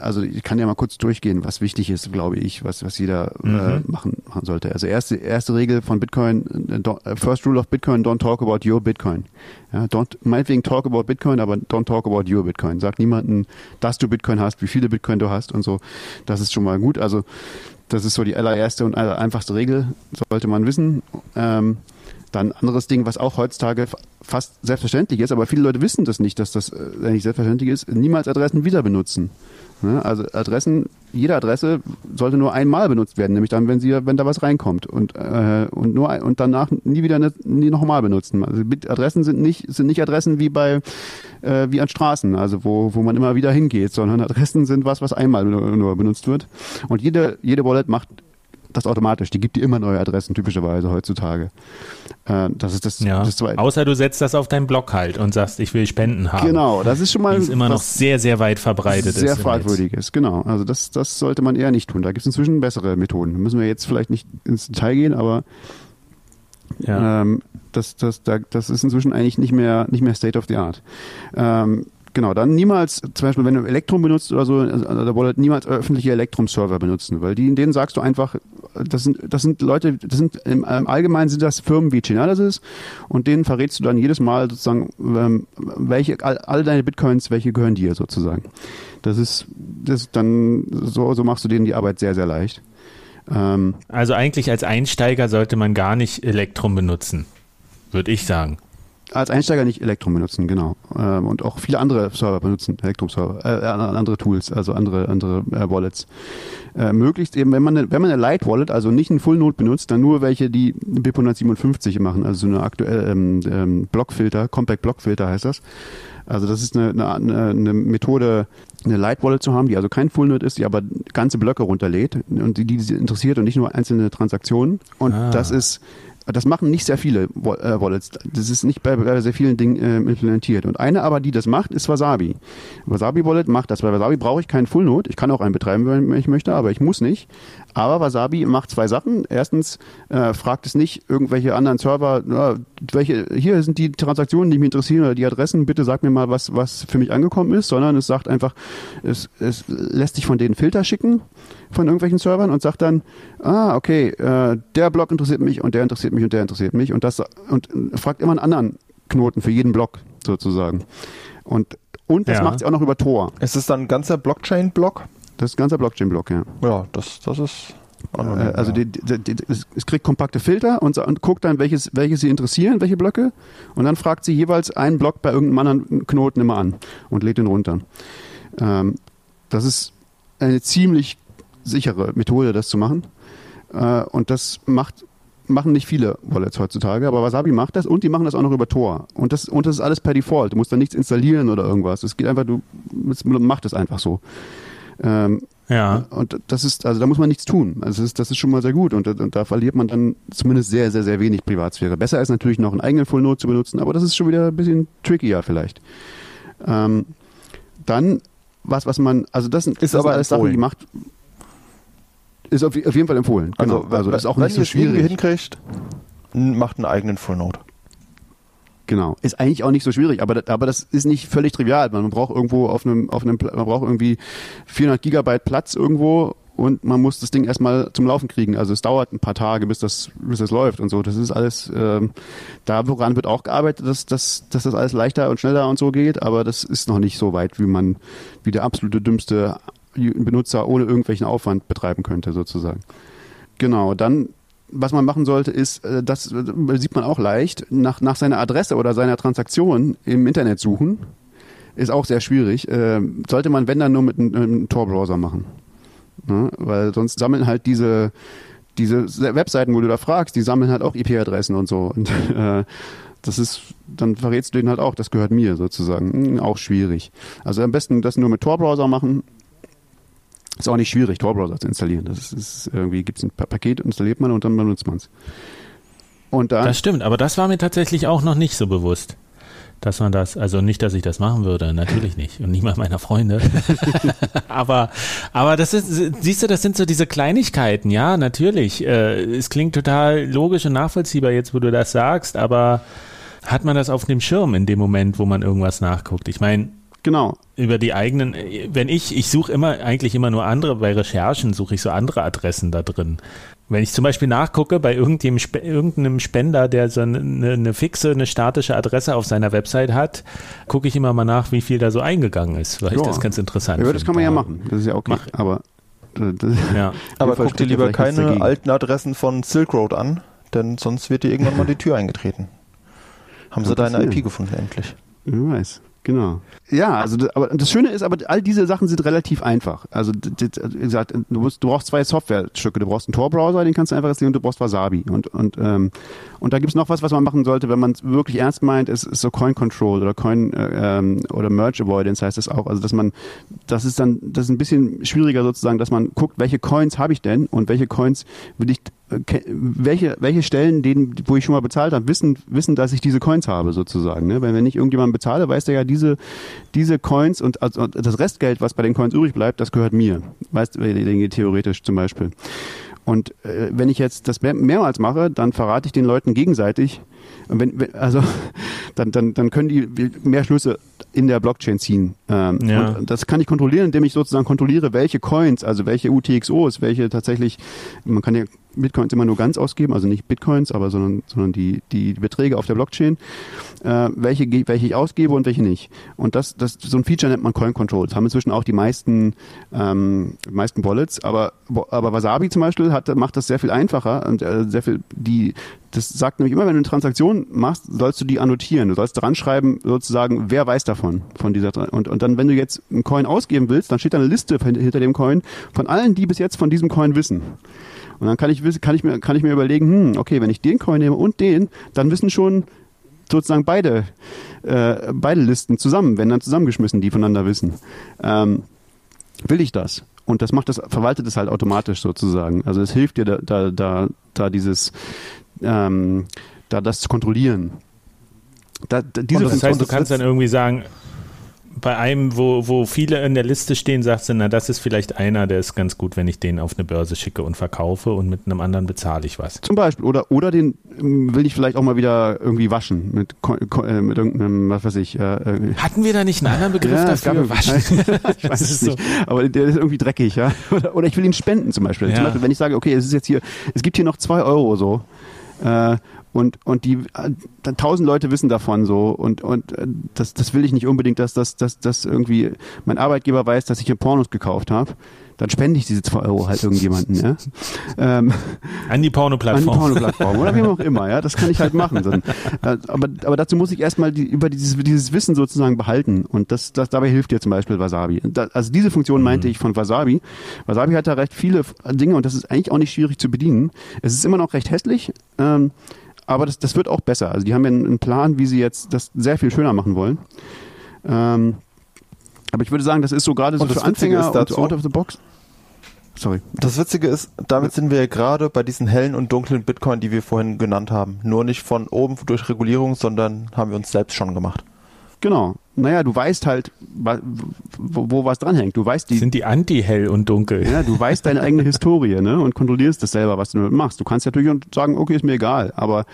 also ich kann ja mal kurz durchgehen, was wichtig ist, glaube ich, was, was jeder äh, Mhm. machen, machen sollte. Also erste, erste Regel von Bitcoin, äh, äh, first rule of Bitcoin, don't talk about your Bitcoin. Ja, don't, meinetwegen talk about Bitcoin, aber don't talk about your Bitcoin. Sag niemanden, dass du Bitcoin hast, wie viele Bitcoin du hast und so. Das ist schon mal gut. Also das ist so die allererste und aller einfachste Regel, sollte man wissen. Ähm, dann anderes Ding, was auch heutzutage fast selbstverständlich ist, aber viele Leute wissen das nicht, dass das äh, nicht selbstverständlich ist, niemals Adressen wieder benutzen. Ne? Also Adressen, jede Adresse sollte nur einmal benutzt werden, nämlich dann, wenn sie, wenn da was reinkommt und äh, und nur und danach nie wieder nie nochmal benutzen. Also Adressen sind nicht sind nicht Adressen wie bei äh, wie an Straßen, also wo wo man immer wieder hingeht, sondern Adressen sind was, was einmal nur benutzt wird. Und jede jede Wallet macht das automatisch. Die gibt dir immer neue Adressen typischerweise heutzutage. Äh, das ist das, Ja. das zweite. Außer du setzt das auf deinen Blog halt und sagst, ich will Spenden haben. Genau, das ist schon mal Die ist immer noch sehr, sehr weit verbreitet. sehr ist im fragwürdig ist. Genau, also das, das sollte man eher nicht tun. Da gibt es inzwischen bessere Methoden. Da müssen wir jetzt vielleicht nicht ins Detail gehen, aber. Ja. ähm, das, das, da, das ist inzwischen eigentlich nicht mehr, nicht mehr State of the Art. Ähm, genau, dann niemals, zum Beispiel, wenn du Elektrum benutzt oder so, also der Wallet niemals öffentliche Elektrum-Server benutzen, weil die, denen sagst du einfach, das sind, das sind Leute, das sind im, Allgemeinen sind das Firmen wie Chainalysis und denen verrätst du dann jedes Mal sozusagen, ähm, welche, all, all deine Bitcoins, welche gehören dir sozusagen. Das ist, das dann, so, so machst du denen die Arbeit sehr, sehr leicht. Ähm, Also eigentlich als Einsteiger sollte man gar nicht Elektrum benutzen, würde ich sagen. Als Einsteiger nicht Elektrum benutzen, genau. Ähm, und auch viele andere Server benutzen, Elektrum-Server, äh, andere Tools, also andere, andere äh, Wallets. Äh, möglichst eben, wenn man, eine, wenn man eine Light Wallet, also nicht einen Full Node benutzt, dann nur welche, die BIP 157 machen, also so eine aktuelle ähm, ähm, Blockfilter, Compact Blockfilter heißt das. Also das ist eine, eine, eine Methode, eine Light Wallet zu haben, die also kein Full Node ist, die aber ganze Blöcke runterlädt und die, die sie interessiert und nicht nur einzelne Transaktionen. Und Ah. das ist das machen nicht sehr viele äh, Wallets. Das ist nicht bei, bei sehr vielen Dingen ähm, implementiert. Und eine aber, die das macht, ist Wasabi. Wasabi Wallet macht das. Bei Wasabi brauche ich keinen Full Node. Ich kann auch einen betreiben, wenn ich möchte, aber ich muss nicht. Aber Wasabi macht zwei Sachen. Erstens äh, fragt es nicht irgendwelche anderen Server, ja, welche hier sind die Transaktionen, die mich interessieren oder die Adressen. Bitte sag mir mal, was was für mich angekommen ist, sondern es sagt einfach, es, es lässt sich von denen Filter schicken von irgendwelchen Servern und sagt dann, ah, okay, äh, der Block interessiert mich und der interessiert mich und der interessiert mich und das und fragt immer einen anderen Knoten für jeden Block sozusagen. Und und das Ja. macht sie auch noch über Tor. Ist es dann ein ganzer Blockchain-Block? Das ist ein ganzer Blockchain-Block, ja. Ja, das, das ist Äh, anonym, also ja. die, die, die, es, kriegt kompakte Filter und, und guckt dann, welches, welche sie interessieren, welche Blöcke. Und dann fragt sie jeweils einen Block bei irgendeinem anderen Knoten immer an und lädt den runter. Ähm, das ist eine ziemlich sichere Methode, das zu machen. Äh, und das macht machen nicht viele Wallets heutzutage, aber Wasabi macht das und die machen das auch noch über Tor. Und das, und das ist alles per Default. Du musst da nichts installieren oder irgendwas. Es geht einfach, du es macht es einfach so. Ähm, Ja. und das ist, also da muss man nichts tun. Also das ist, das ist schon mal sehr gut und, und da verliert man dann zumindest sehr, sehr, sehr wenig Privatsphäre. Besser ist natürlich noch einen eigenen Full Node zu benutzen, aber das ist schon wieder ein bisschen trickier vielleicht. Ähm, dann, was, was man, also das sind, Ist das aber alles Sachen, die macht, ist auf, auf jeden Fall empfohlen. Genau. Also, das ist auch wenn nicht so ihr es irgendwie schwierig. hinkriegt, macht einen eigenen Full Node. Genau. Ist eigentlich auch nicht so schwierig, aber, das- aber das ist nicht völlig trivial. Man braucht irgendwo auf einem, auf einem, man braucht irgendwie 400 Gigabyte Platz irgendwo und man muss das Ding erstmal zum Laufen kriegen. Also es dauert ein paar Tage, bis das, bis das läuft und so. Das ist alles, ähm, da woran wird auch gearbeitet, dass, dass, dass das alles leichter und schneller und so geht, aber das ist noch nicht so weit, wie man, wie der absolute dümmste Benutzer ohne irgendwelchen Aufwand betreiben könnte, sozusagen. Genau, dann was man machen sollte, ist, äh, das äh, sieht man auch leicht, nach, nach seiner Adresse oder seiner Transaktion im Internet suchen. Ist auch sehr schwierig. Äh, sollte man, wenn dann, nur mit einem, Tor-Browser machen. Ne? Weil sonst sammeln halt diese, diese Webseiten, wo du da fragst, die sammeln halt auch IP-Adressen und so. Und [LAUGHS] äh, das ist, dann verrätst du denen halt auch, das gehört mir sozusagen. Hm, auch schwierig. Also am besten das nur mit Tor-Browser machen. Ist auch nicht schwierig, Tor-Browser zu installieren. Das ist, ist irgendwie, gibt es ein Pa- Paket, installiert man und dann benutzt man es. Und dann, Das stimmt, aber das war mir tatsächlich auch noch nicht so bewusst. Dass man das, also nicht, dass ich das machen würde, natürlich nicht. Und niemand meiner Freunde. [LAUGHS] aber, aber das ist, siehst du, das sind so diese Kleinigkeiten, ja, natürlich. Äh, es klingt total logisch und nachvollziehbar jetzt, wo du das sagst, aber hat man das auf dem Schirm in dem Moment, wo man irgendwas nachguckt? Ich meine, Genau. Über die eigenen, wenn ich, ich suche immer, eigentlich immer nur andere, bei Recherchen suche ich so andere Adressen da drin. Wenn ich zum Beispiel nachgucke bei irgendeinem, irgendeinem Spender, der so eine, eine, fixe, eine statische Adresse auf seiner Website hat, gucke ich immer mal nach, wie viel da so eingegangen ist, weil ja. ich das ganz interessant finde. Ja, das kann man ja machen. Das ist ja okay. Mach. Aber, ja. aber guck dir lieber keine alten Adressen von Silk Road an, denn sonst wird dir irgendwann mal die Tür eingetreten. Haben sie deine IP gefunden endlich? Wer weiß. Genau. Ja, also aber das Schöne ist, aber all diese Sachen sind relativ einfach. Also wie gesagt, du, musst, du brauchst zwei Softwarestücke. Du brauchst einen Tor-Browser, den kannst du einfach installieren, und du brauchst Wasabi. Und und ähm, und da gibt's noch was, was man machen sollte, wenn man es wirklich ernst meint, ist, ist so Coin Control oder Coin äh, ähm, oder Merge Avoidance heißt das auch. Also dass man, das ist dann, das ist ein bisschen schwieriger sozusagen, dass man guckt, welche Coins habe ich denn und welche Coins will ich welche, welche Stellen, denen, wo ich schon mal bezahlt habe, wissen, wissen, dass ich diese Coins habe, sozusagen. Ne? Weil wenn ich irgendjemanden bezahle, weiß der ja, diese, diese Coins und also das Restgeld, was bei den Coins übrig bleibt, das gehört mir. Weißt du, theoretisch zum Beispiel. Und äh, wenn ich jetzt das mehr, mehrmals mache, dann verrate ich den Leuten gegenseitig, wenn, wenn, also [LAUGHS] dann, dann, dann können die mehr Schlüsse in der Blockchain ziehen. Ähm, ja. Und das kann ich kontrollieren, indem ich sozusagen kontrolliere, welche Coins, also welche UTXOs, welche tatsächlich, man kann ja Bitcoins immer nur ganz ausgeben, also nicht Bitcoins, aber sondern, sondern die, die Beträge auf der Blockchain, äh, welche, welche ich ausgebe und welche nicht. Und das, das, so ein Feature nennt man Coin Control. Das haben inzwischen auch die meisten, ähm, meisten Wallets, aber, aber Wasabi zum Beispiel hat, macht das sehr viel einfacher und äh, sehr viel, die, das sagt nämlich immer, wenn du eine Transaktion machst, sollst du die annotieren. Du sollst dran schreiben, sozusagen, wer weiß davon, von dieser, und, und dann, wenn du jetzt einen Coin ausgeben willst, dann steht da eine Liste hinter dem Coin von allen, die bis jetzt von diesem Coin wissen. Und dann kann ich, kann ich, mir, kann ich mir überlegen, hm, okay, wenn ich den Coin nehme und den, dann wissen schon sozusagen beide, äh, beide Listen zusammen, wenn dann zusammengeschmissen, die voneinander wissen. Ähm, will ich das? Und das macht das, verwaltet es halt automatisch sozusagen. Also es hilft dir da, da, da, da dieses, ähm, da das zu kontrollieren. Da, da, diese das heißt, du kannst dann irgendwie sagen, bei einem, wo, wo viele in der Liste stehen, sagst du, na, das ist vielleicht einer, der ist ganz gut, wenn ich den auf eine Börse schicke und verkaufe und mit einem anderen bezahle ich was. Zum Beispiel. Oder, oder den ähm, will ich vielleicht auch mal wieder irgendwie waschen mit, äh, mit irgendeinem, was weiß ich. Äh, äh, Hatten wir da nicht einen [LAUGHS] anderen Begriff ja, dafür? Waschen. [LAUGHS] ich weiß [LAUGHS] es nicht. So. Aber der ist irgendwie dreckig, ja. Oder, oder ich will ihn spenden zum Beispiel. Ja. Zum Beispiel, wenn ich sage, okay, es ist jetzt hier, es gibt hier noch zwei Euro so. Äh, und und die äh, tausend Leute wissen davon so und und äh, das das will ich nicht unbedingt, dass das dass das irgendwie mein Arbeitgeber weiß, dass ich hier Pornos gekauft habe. Dann spende ich diese zwei Euro halt irgendjemanden, ja. Ähm, an die Porno-Plattform. An die Porno-Plattform oder wie auch immer, ja. Das kann ich halt machen. Dann, äh, aber, aber dazu muss ich erstmal die, über dieses, dieses Wissen sozusagen behalten. Und das, das dabei hilft dir zum Beispiel Wasabi. Da, also diese Funktion meinte mhm. ich von Wasabi. Wasabi hat da recht viele Dinge und das ist eigentlich auch nicht schwierig zu bedienen. Es ist immer noch recht hässlich. Ähm, aber das, das wird auch besser. Also die haben ja einen Plan, wie sie jetzt das sehr viel schöner machen wollen. Ähm, aber ich würde sagen, das ist so gerade so für Anfänger dazu, und out of the box. Sorry. Das Witzige ist, damit sind wir ja gerade bei diesen hellen und dunklen Bitcoin, die wir vorhin genannt haben. Nur nicht von oben durch Regulierung, sondern haben wir uns selbst schon gemacht. Genau. Naja, du weißt halt, wo, wo was dranhängt. Du weißt die. Sind die anti-hell und dunkel. Ja, du weißt deine eigene Historie, ne? Und kontrollierst das selber, was du damit machst. Du kannst natürlich sagen, okay, ist mir egal, aber,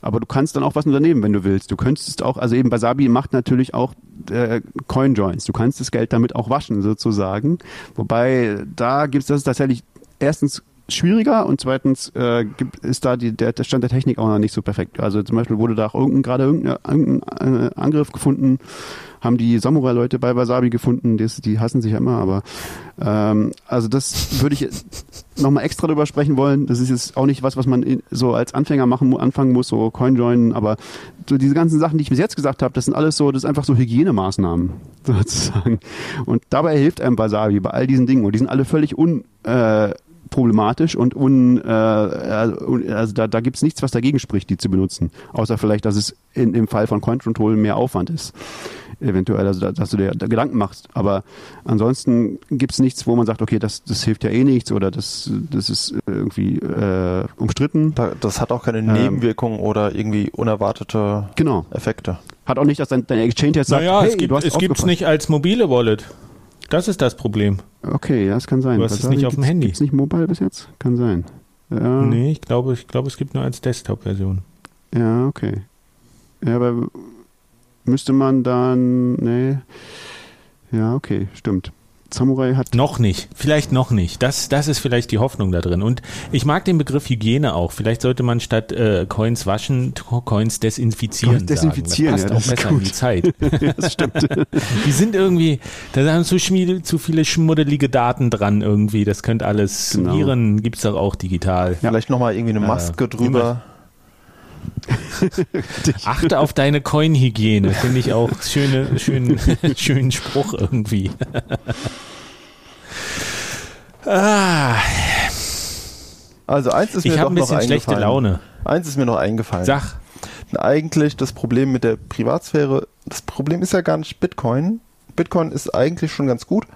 aber du kannst dann auch was unternehmen, wenn du willst. Du könntest auch, also eben Basabi macht natürlich auch äh, Coin-Joins. Du kannst das Geld damit auch waschen, sozusagen. Wobei, da gibt es das tatsächlich erstens schwieriger und zweitens äh, ist da die, der, der Stand der Technik auch noch nicht so perfekt. Also zum Beispiel wurde da auch irgendein, gerade irgendein, irgendein äh, Angriff gefunden, haben die Samurai-Leute bei Wasabi gefunden, das, die hassen sich ja immer, aber ähm, also das würde ich nochmal extra drüber sprechen wollen. Das ist jetzt auch nicht was, was man so als Anfänger machen anfangen muss, so Coinjoin, aber so diese ganzen Sachen, die ich bis jetzt gesagt habe, das sind alles so, das ist einfach so Hygienemaßnahmen [LAUGHS] sozusagen. Und dabei hilft einem Wasabi bei all diesen Dingen und die sind alle völlig un äh, problematisch und un, äh, also da, da gibt es nichts, was dagegen spricht, die zu benutzen. Außer vielleicht, dass es in, im Fall von Coin Control mehr Aufwand ist. Eventuell, also dass du dir da Gedanken machst. Aber ansonsten gibt es nichts, wo man sagt, okay, das, das hilft ja eh nichts oder das, das ist irgendwie äh, umstritten. das hat auch keine ähm, Nebenwirkungen oder irgendwie unerwartete genau. Effekte. Hat auch nicht, dass dein, dein Exchange jetzt sagt, naja, hey, es gibt es gibt's nicht als mobile Wallet. Das ist das Problem. Okay, ja, das kann sein. Du hast es nicht auf dem Handy. Ist nicht mobile bis jetzt? Kann sein. Ja. Nee, ich glaube, ich glaube, es gibt nur als Desktop-Version. Ja, okay. Ja, aber müsste man dann, nee. Ja, okay, stimmt. Samurai hat. Noch nicht. Vielleicht noch nicht. Das, das ist vielleicht die Hoffnung da drin. Und ich mag den Begriff Hygiene auch. Vielleicht sollte man statt äh, Coins waschen, Coins desinfizieren. Coins desinfizieren, sagen. Das passt ja, das auch ist besser gut. in die Zeit. [LAUGHS] ja, das stimmt. [LAUGHS] Die sind irgendwie, da sind zu, schmiede, zu viele schmuddelige Daten dran irgendwie. Das könnte alles. Genau. Viren gibt es doch auch digital. Vielleicht nochmal irgendwie eine Äh, Maske drüber. [LAUGHS] Achte auf deine Coin-Hygiene. Finde ich auch schöne, schönen, [LAUGHS] schönen Spruch irgendwie. ah, Also eins ist mir ich habe ein noch bisschen schlechte eingefallen. Laune. Eins ist mir noch eingefallen. Sag. Eigentlich das Problem mit der Privatsphäre, das Problem ist ja gar nicht Bitcoin. Bitcoin ist eigentlich schon ganz gut.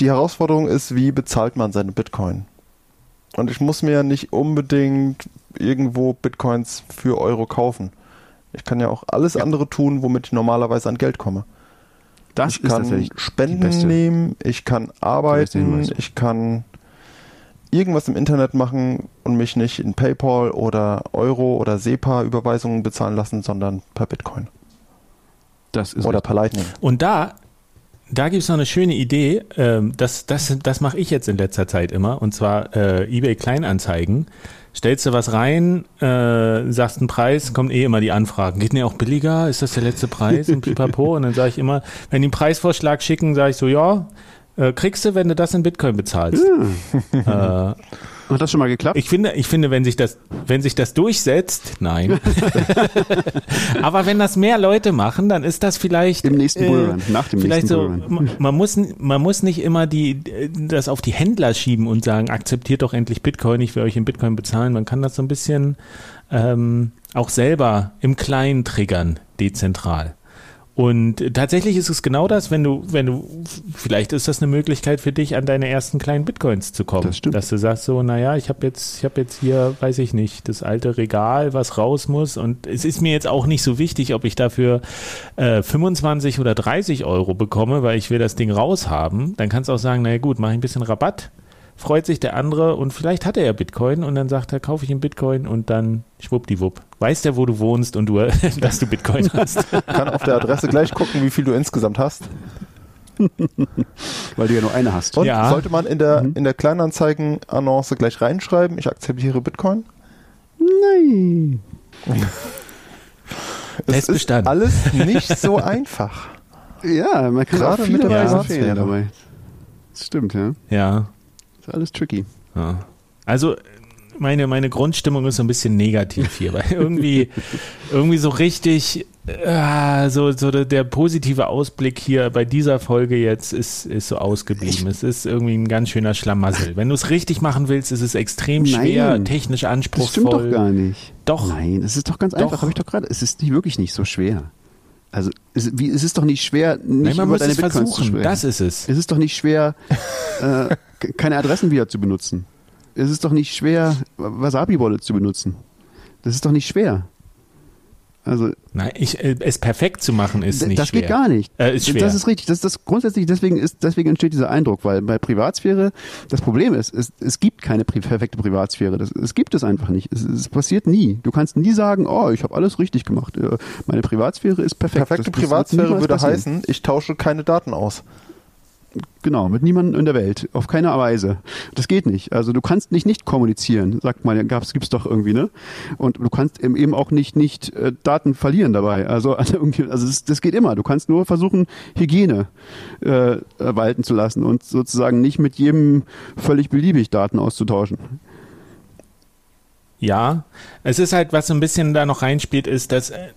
Die Herausforderung ist, wie bezahlt man seine Bitcoin? Und ich muss mir ja nicht unbedingt irgendwo Bitcoins für Euro kaufen. Ich kann ja auch alles andere tun, womit ich normalerweise an Geld komme. Das ich ist kann Spenden nehmen, ich kann arbeiten, ich kann irgendwas im Internet machen und mich nicht in PayPal oder Euro oder SEPA-Überweisungen bezahlen lassen, sondern per Bitcoin Das ist oder per Lightning. Und da, da gibt es noch eine schöne Idee. Ähm, das das, das mache ich jetzt in letzter Zeit immer. Und zwar äh, eBay Kleinanzeigen. Stellst du was rein, äh, sagst einen Preis, kommen eh immer die Anfragen. Geht denn auch billiger? Ist das der letzte Preis? Und pipapo. Und dann sage ich immer, wenn die einen Preisvorschlag schicken, sage ich so, ja, äh, kriegst du, wenn du das in Bitcoin bezahlst. äh, Hat das schon mal geklappt? ich finde, ich finde, wenn sich das, wenn sich das durchsetzt, nein. [LAUGHS] [LAUGHS] Aber wenn das mehr Leute machen, dann ist das vielleicht Im nächsten äh, Bullrun, nach dem vielleicht nächsten so. Bullrun. Man, man muss, man muss nicht immer die, das auf die Händler schieben und sagen, akzeptiert doch endlich Bitcoin, ich will euch in Bitcoin bezahlen. Man kann das so ein bisschen ähm, auch selber im Kleinen triggern, dezentral. Und tatsächlich ist es genau das, wenn du, wenn du, vielleicht ist das eine Möglichkeit für dich, an deine ersten kleinen Bitcoins zu kommen. Das stimmt. Dass du sagst so, naja, ich habe jetzt, ich habe jetzt hier, weiß ich nicht, das alte Regal, was raus muss. Und es ist mir jetzt auch nicht so wichtig, ob ich dafür äh, 25 oder 30 Euro bekomme, weil ich will das Ding raushaben. Dann kannst du auch sagen, naja gut, mache ich ein bisschen Rabatt. Freut sich der andere und vielleicht hat er ja Bitcoin und dann sagt er, kaufe ich ihn Bitcoin und dann schwuppdiwupp. Weiß der, wo du wohnst und du, [LAUGHS] dass du Bitcoin hast. Kann auf der Adresse gleich gucken, wie viel du insgesamt hast. [LAUGHS] Weil du ja nur eine hast. Und Ja. sollte man in der, Mhm. in der Kleinanzeigen-Annonce gleich reinschreiben, ich akzeptiere Bitcoin? Nein. [LAUGHS] Es ist alles nicht so einfach. Ja, man kann Gerade auch viele mit dabei. Das stimmt, ja. Ja. Ist alles tricky. Ja. Also meine, meine Grundstimmung ist so ein bisschen negativ hier, weil [LAUGHS] irgendwie, irgendwie so richtig, äh, so, so der, positive Ausblick hier bei dieser Folge jetzt ist, ist so ausgeblieben. es ist irgendwie ein ganz schöner Schlamassel. Wenn du es richtig machen willst, ist es extrem schwer, Nein. technisch Das anspruchsvoll. stimmt doch gar nicht. Doch. Nein, es ist doch ganz Doch. einfach. Habe ich doch gerade. Es ist nicht wirklich nicht so schwer. Also es, wie, es ist doch nicht schwer, nicht Nein, man über muss deine es Bitcoins zu versuchen. sprechen. Das ist es. Es ist doch nicht schwer, äh, keine Adressen wieder zu benutzen. Es ist doch nicht schwer, Wasabi-Wallet zu benutzen. Das ist doch nicht schwer. Also Nein, ich, äh, es perfekt zu machen ist nicht das schwer. geht gar nicht. Äh, ist schwer. Das ist richtig. Das ist das grundsätzlich. Deswegen ist deswegen entsteht dieser Eindruck, weil bei Privatsphäre das Problem ist, es, es gibt keine pri perfekte Privatsphäre. Das, es gibt es einfach nicht. Es, es passiert nie. Du kannst nie sagen, oh, ich habe alles richtig gemacht. Äh, Meine Privatsphäre ist perfekt. Perfekte Das- das Privatsphäre würde passieren. heißen, ich tausche keine Daten aus. Genau, mit niemandem in der Welt. Auf keine Weise. Das geht nicht. Also du kannst nicht nicht kommunizieren, sagt man, gab's, gibt's doch irgendwie, ne? Und du kannst eben eben auch nicht nicht äh, Daten verlieren dabei. Also, [LAUGHS] also, irgendwie, also das, das geht immer. Du kannst nur versuchen, Hygiene äh, walten zu lassen und sozusagen nicht mit jedem völlig beliebig Daten auszutauschen. Ja, es ist halt, was so ein bisschen da noch reinspielt, ist, dass äh,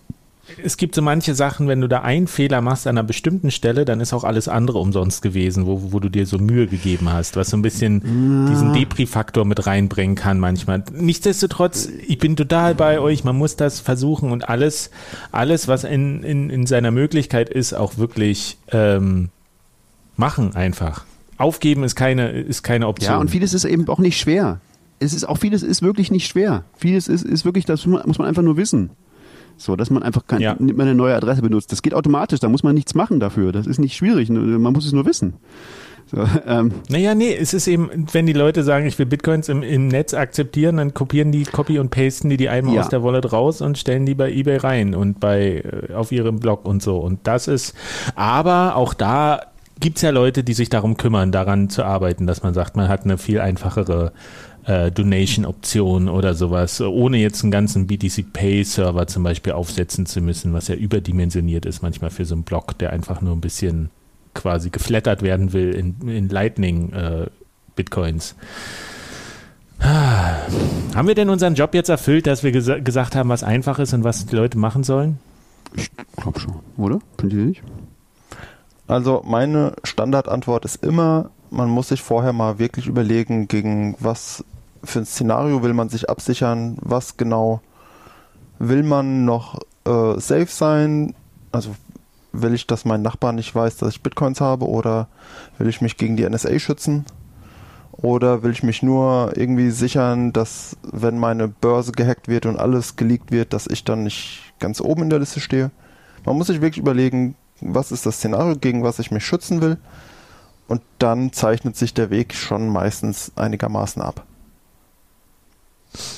es gibt so manche Sachen, wenn du da einen Fehler machst an einer bestimmten Stelle, dann ist auch alles andere umsonst gewesen, wo, wo du dir so Mühe gegeben hast, was so ein bisschen diesen Depri-Faktor mit reinbringen kann manchmal. Nichtsdestotrotz, ich bin total bei euch, man muss das versuchen und alles, alles, was in, in, in seiner Möglichkeit ist, auch wirklich ähm, machen einfach. Aufgeben ist keine, ist keine Option. Ja, und vieles ist eben auch nicht schwer. Es ist auch vieles ist wirklich nicht schwer. Vieles ist, ist wirklich, das muss man einfach nur wissen. So, dass man einfach kein, Ja. nicht mehr eine neue Adresse benutzt. Das geht automatisch, da muss man nichts machen dafür. Das ist nicht schwierig, man muss es nur wissen. So, [LAUGHS] ähm, Naja, nee, es ist eben, wenn die Leute sagen, ich will Bitcoins im, im Netz akzeptieren, dann kopieren die, copy und pasten die die einmal Ja. aus der Wallet raus und stellen die bei eBay rein und bei, äh, auf ihrem Blog und so. Und das ist, aber auch da gibt's ja Leute, die sich darum kümmern, daran zu arbeiten, dass man sagt, man hat eine viel einfachere äh, Donation-Option oder sowas, ohne jetzt einen ganzen BTC Pay-Server zum Beispiel aufsetzen zu müssen, was ja überdimensioniert ist manchmal für so einen Blog, der einfach nur ein bisschen quasi geflattert werden will in, in Lightning äh. Ah. Haben wir denn unseren Job jetzt erfüllt, dass wir gesa gesagt haben, was einfach ist und was die Leute machen sollen? ich glaube schon, oder? Findet ihr nicht? Also meine Standardantwort ist immer, man muss sich vorher mal wirklich überlegen, gegen was für ein Szenario will man sich absichern, was genau will man noch äh, safe sein, also will ich, dass mein Nachbar nicht weiß, dass ich Bitcoins habe oder will ich mich gegen die NSA schützen oder will ich mich nur irgendwie sichern, dass wenn meine Börse gehackt wird und alles geleakt wird, dass ich dann nicht ganz oben in der Liste stehe. Man muss sich wirklich überlegen, was ist das Szenario, gegen was ich mich schützen will. Und dann zeichnet sich der Weg schon meistens einigermaßen ab.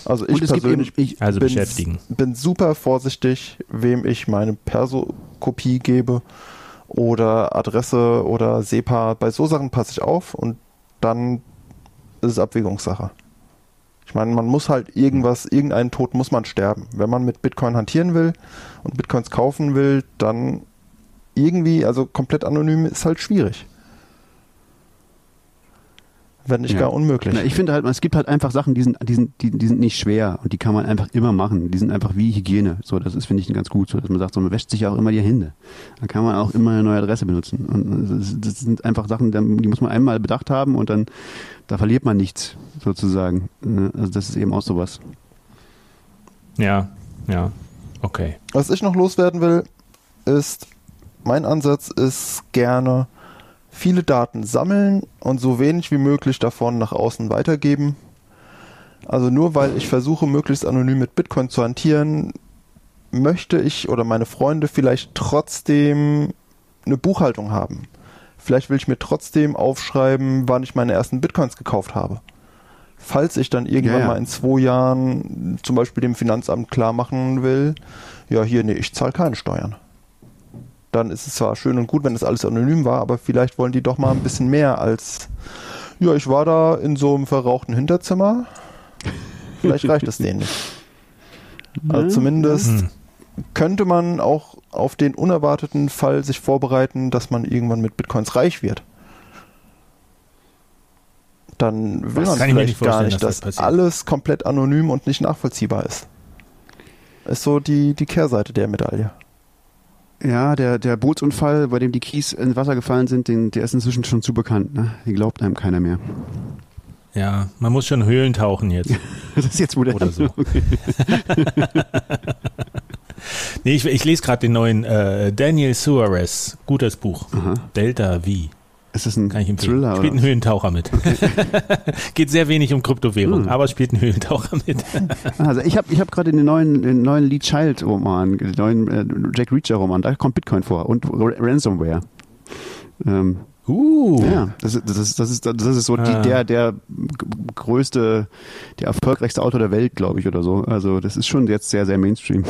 Also ich Und es gibt persönlich eben- ich- Also bin, beschäftigen. bin super vorsichtig, wem ich meine Perso-Kopie gebe oder Adresse oder SEPA. Bei so Sachen passe ich auf und dann ist es Abwägungssache. Ich meine, man muss halt irgendwas, irgendeinen Tod muss man sterben. Wenn man mit Bitcoin hantieren will und Bitcoins kaufen will, dann irgendwie, also komplett anonym ist halt schwierig. Wenn nicht Ja. gar unmöglich. Na, ich finde halt, es gibt halt einfach Sachen, die sind, die, sind, die, die sind nicht schwer und die kann man einfach immer machen. Die sind einfach wie Hygiene. So, das ist, finde ich, ganz gut. So, dass man sagt, so, man wäscht sich ja auch immer die Hände. Dann kann man auch immer eine neue Adresse benutzen. Und das, das sind einfach Sachen, die muss man einmal bedacht haben und dann, da verliert man nichts, sozusagen. Ne? Also das ist eben auch sowas. Ja, ja, okay. Was ich noch loswerden will, ist, mein Ansatz ist gerne viele Daten sammeln und so wenig wie möglich davon nach außen weitergeben. Also nur weil ich versuche, möglichst anonym mit Bitcoin zu hantieren, möchte ich oder meine Freunde vielleicht trotzdem eine Buchhaltung haben. Vielleicht will ich mir trotzdem aufschreiben, wann ich meine ersten Bitcoins gekauft habe. Falls ich dann irgendwann Ja, ja. mal in zwei Jahren zum Beispiel dem Finanzamt klar machen will, ja hier, nee, ich zahle keine Steuern. Dann ist es zwar schön und gut, wenn das alles anonym war, aber vielleicht wollen die doch mal ein bisschen mehr als, ja, ich war da in so einem verrauchten Hinterzimmer. Vielleicht reicht es denen nicht. [LAUGHS] Also zumindest Hm. könnte man auch auf den unerwarteten Fall sich vorbereiten, dass man irgendwann mit Bitcoins reich wird. Dann will Das man mir nicht vielleicht gar nicht, dass das dass passiert. alles komplett anonym und nicht nachvollziehbar ist. Ist so die, die Kehrseite der Medaille. Ja, der, der Bootsunfall, bei dem die Kies ins Wasser gefallen sind, den, der ist inzwischen schon zu bekannt. Ne? Die glaubt einem keiner mehr. Ja, man muss schon Höhlen tauchen jetzt. [LAUGHS] Das ist jetzt, wo der Oder so. [LAUGHS] Nee, ich, ich lese gerade den neuen äh, Daniel Suarez, gutes Buch. Aha. Delta V. Ist das ein. Thriller? spielt einen Höhlentaucher mit. [LAUGHS] Geht sehr wenig um Kryptowährung, Hm. aber spielt einen Höhlentaucher mit. [LAUGHS] Also ich habe ich hab gerade den neuen, den neuen Lee Child Roman, den neuen äh, Jack Reacher Roman, da kommt Bitcoin vor und Ransomware. Ähm, Uh. Ja, das ist, das ist, das ist, das ist so die, Ah. der, der größte, der erfolgreichste Autor der Welt, glaube ich, oder so. Also das ist schon jetzt sehr, sehr Mainstream.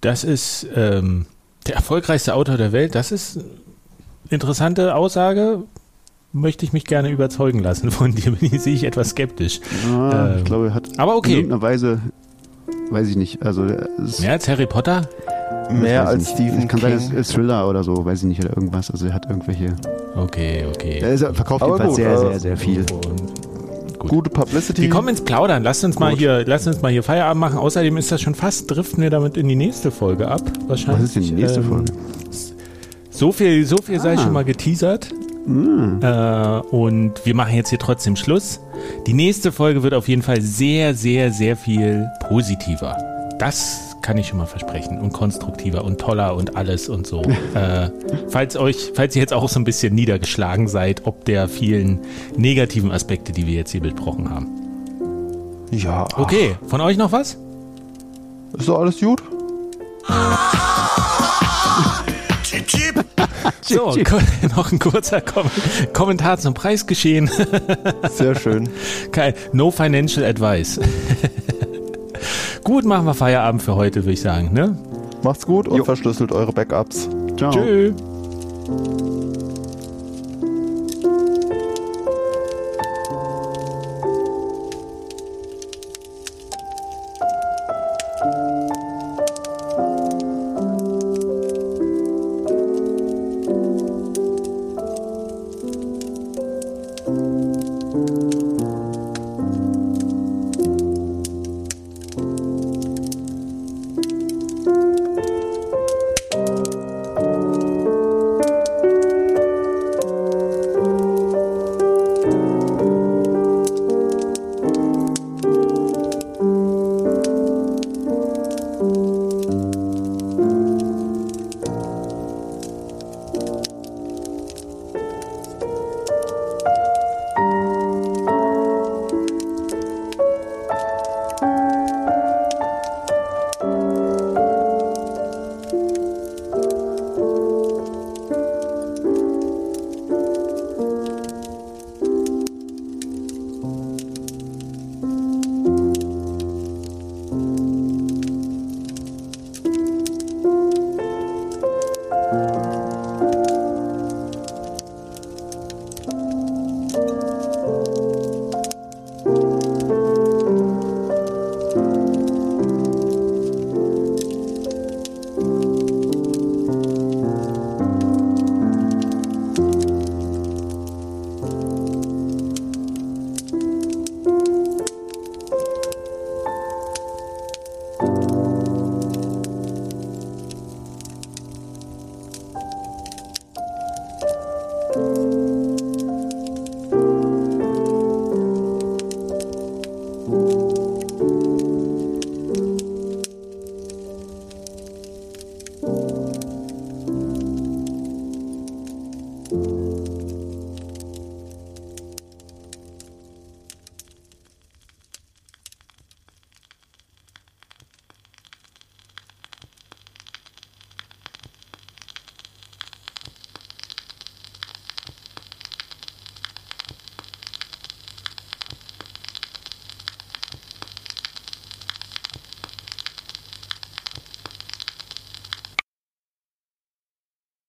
Das ist ähm, der erfolgreichste Autor der Welt. Das ist interessante Aussage. Möchte ich mich gerne überzeugen lassen von dir. [LAUGHS] Bin ich, sehe ich etwas skeptisch. Ja, Ähm, ich glaube, er hat aber okay. in irgendeiner Weise, weiß ich nicht, also Mehr als Harry Potter? Mehr als nicht. Stephen Es kann sein, es King. ist Thriller oder so, weiß ich nicht, oder irgendwas. Also er hat irgendwelche. Okay, okay. Er ist, er verkauft Aber jedenfalls gut, sehr, äh, sehr, sehr viel. Gut. Gute Publicity. Wir kommen ins Plaudern. Lasst uns mal hier, lasst uns mal hier Feierabend machen. Außerdem ist das schon fast, driften wir damit in die nächste Folge ab. Wahrscheinlich. Was ist denn die nächste Ähm, Folge? So viel, so viel sei Ah. schon mal geteasert. Hm. Äh, und wir machen jetzt hier trotzdem Schluss. Die nächste Folge wird auf jeden Fall sehr, sehr, sehr viel positiver. Das kann ich schon mal versprechen. Und konstruktiver und toller und alles und so. [LAUGHS] äh, falls euch, falls ihr jetzt auch so ein bisschen niedergeschlagen seid, ob der vielen negativen Aspekte, die wir jetzt hier besprochen haben. ja, Okay, von euch noch was? ist doch alles gut? [LAUGHS] So, [LAUGHS] noch ein kurzer Kom Kommentar zum Preisgeschehen. [LAUGHS] Sehr schön. Kein, no financial advice. [LAUGHS] Gut, machen wir Feierabend für heute, würde ich sagen. Ne? Macht's gut und Jo. verschlüsselt eure Backups. Ciao. Tschö.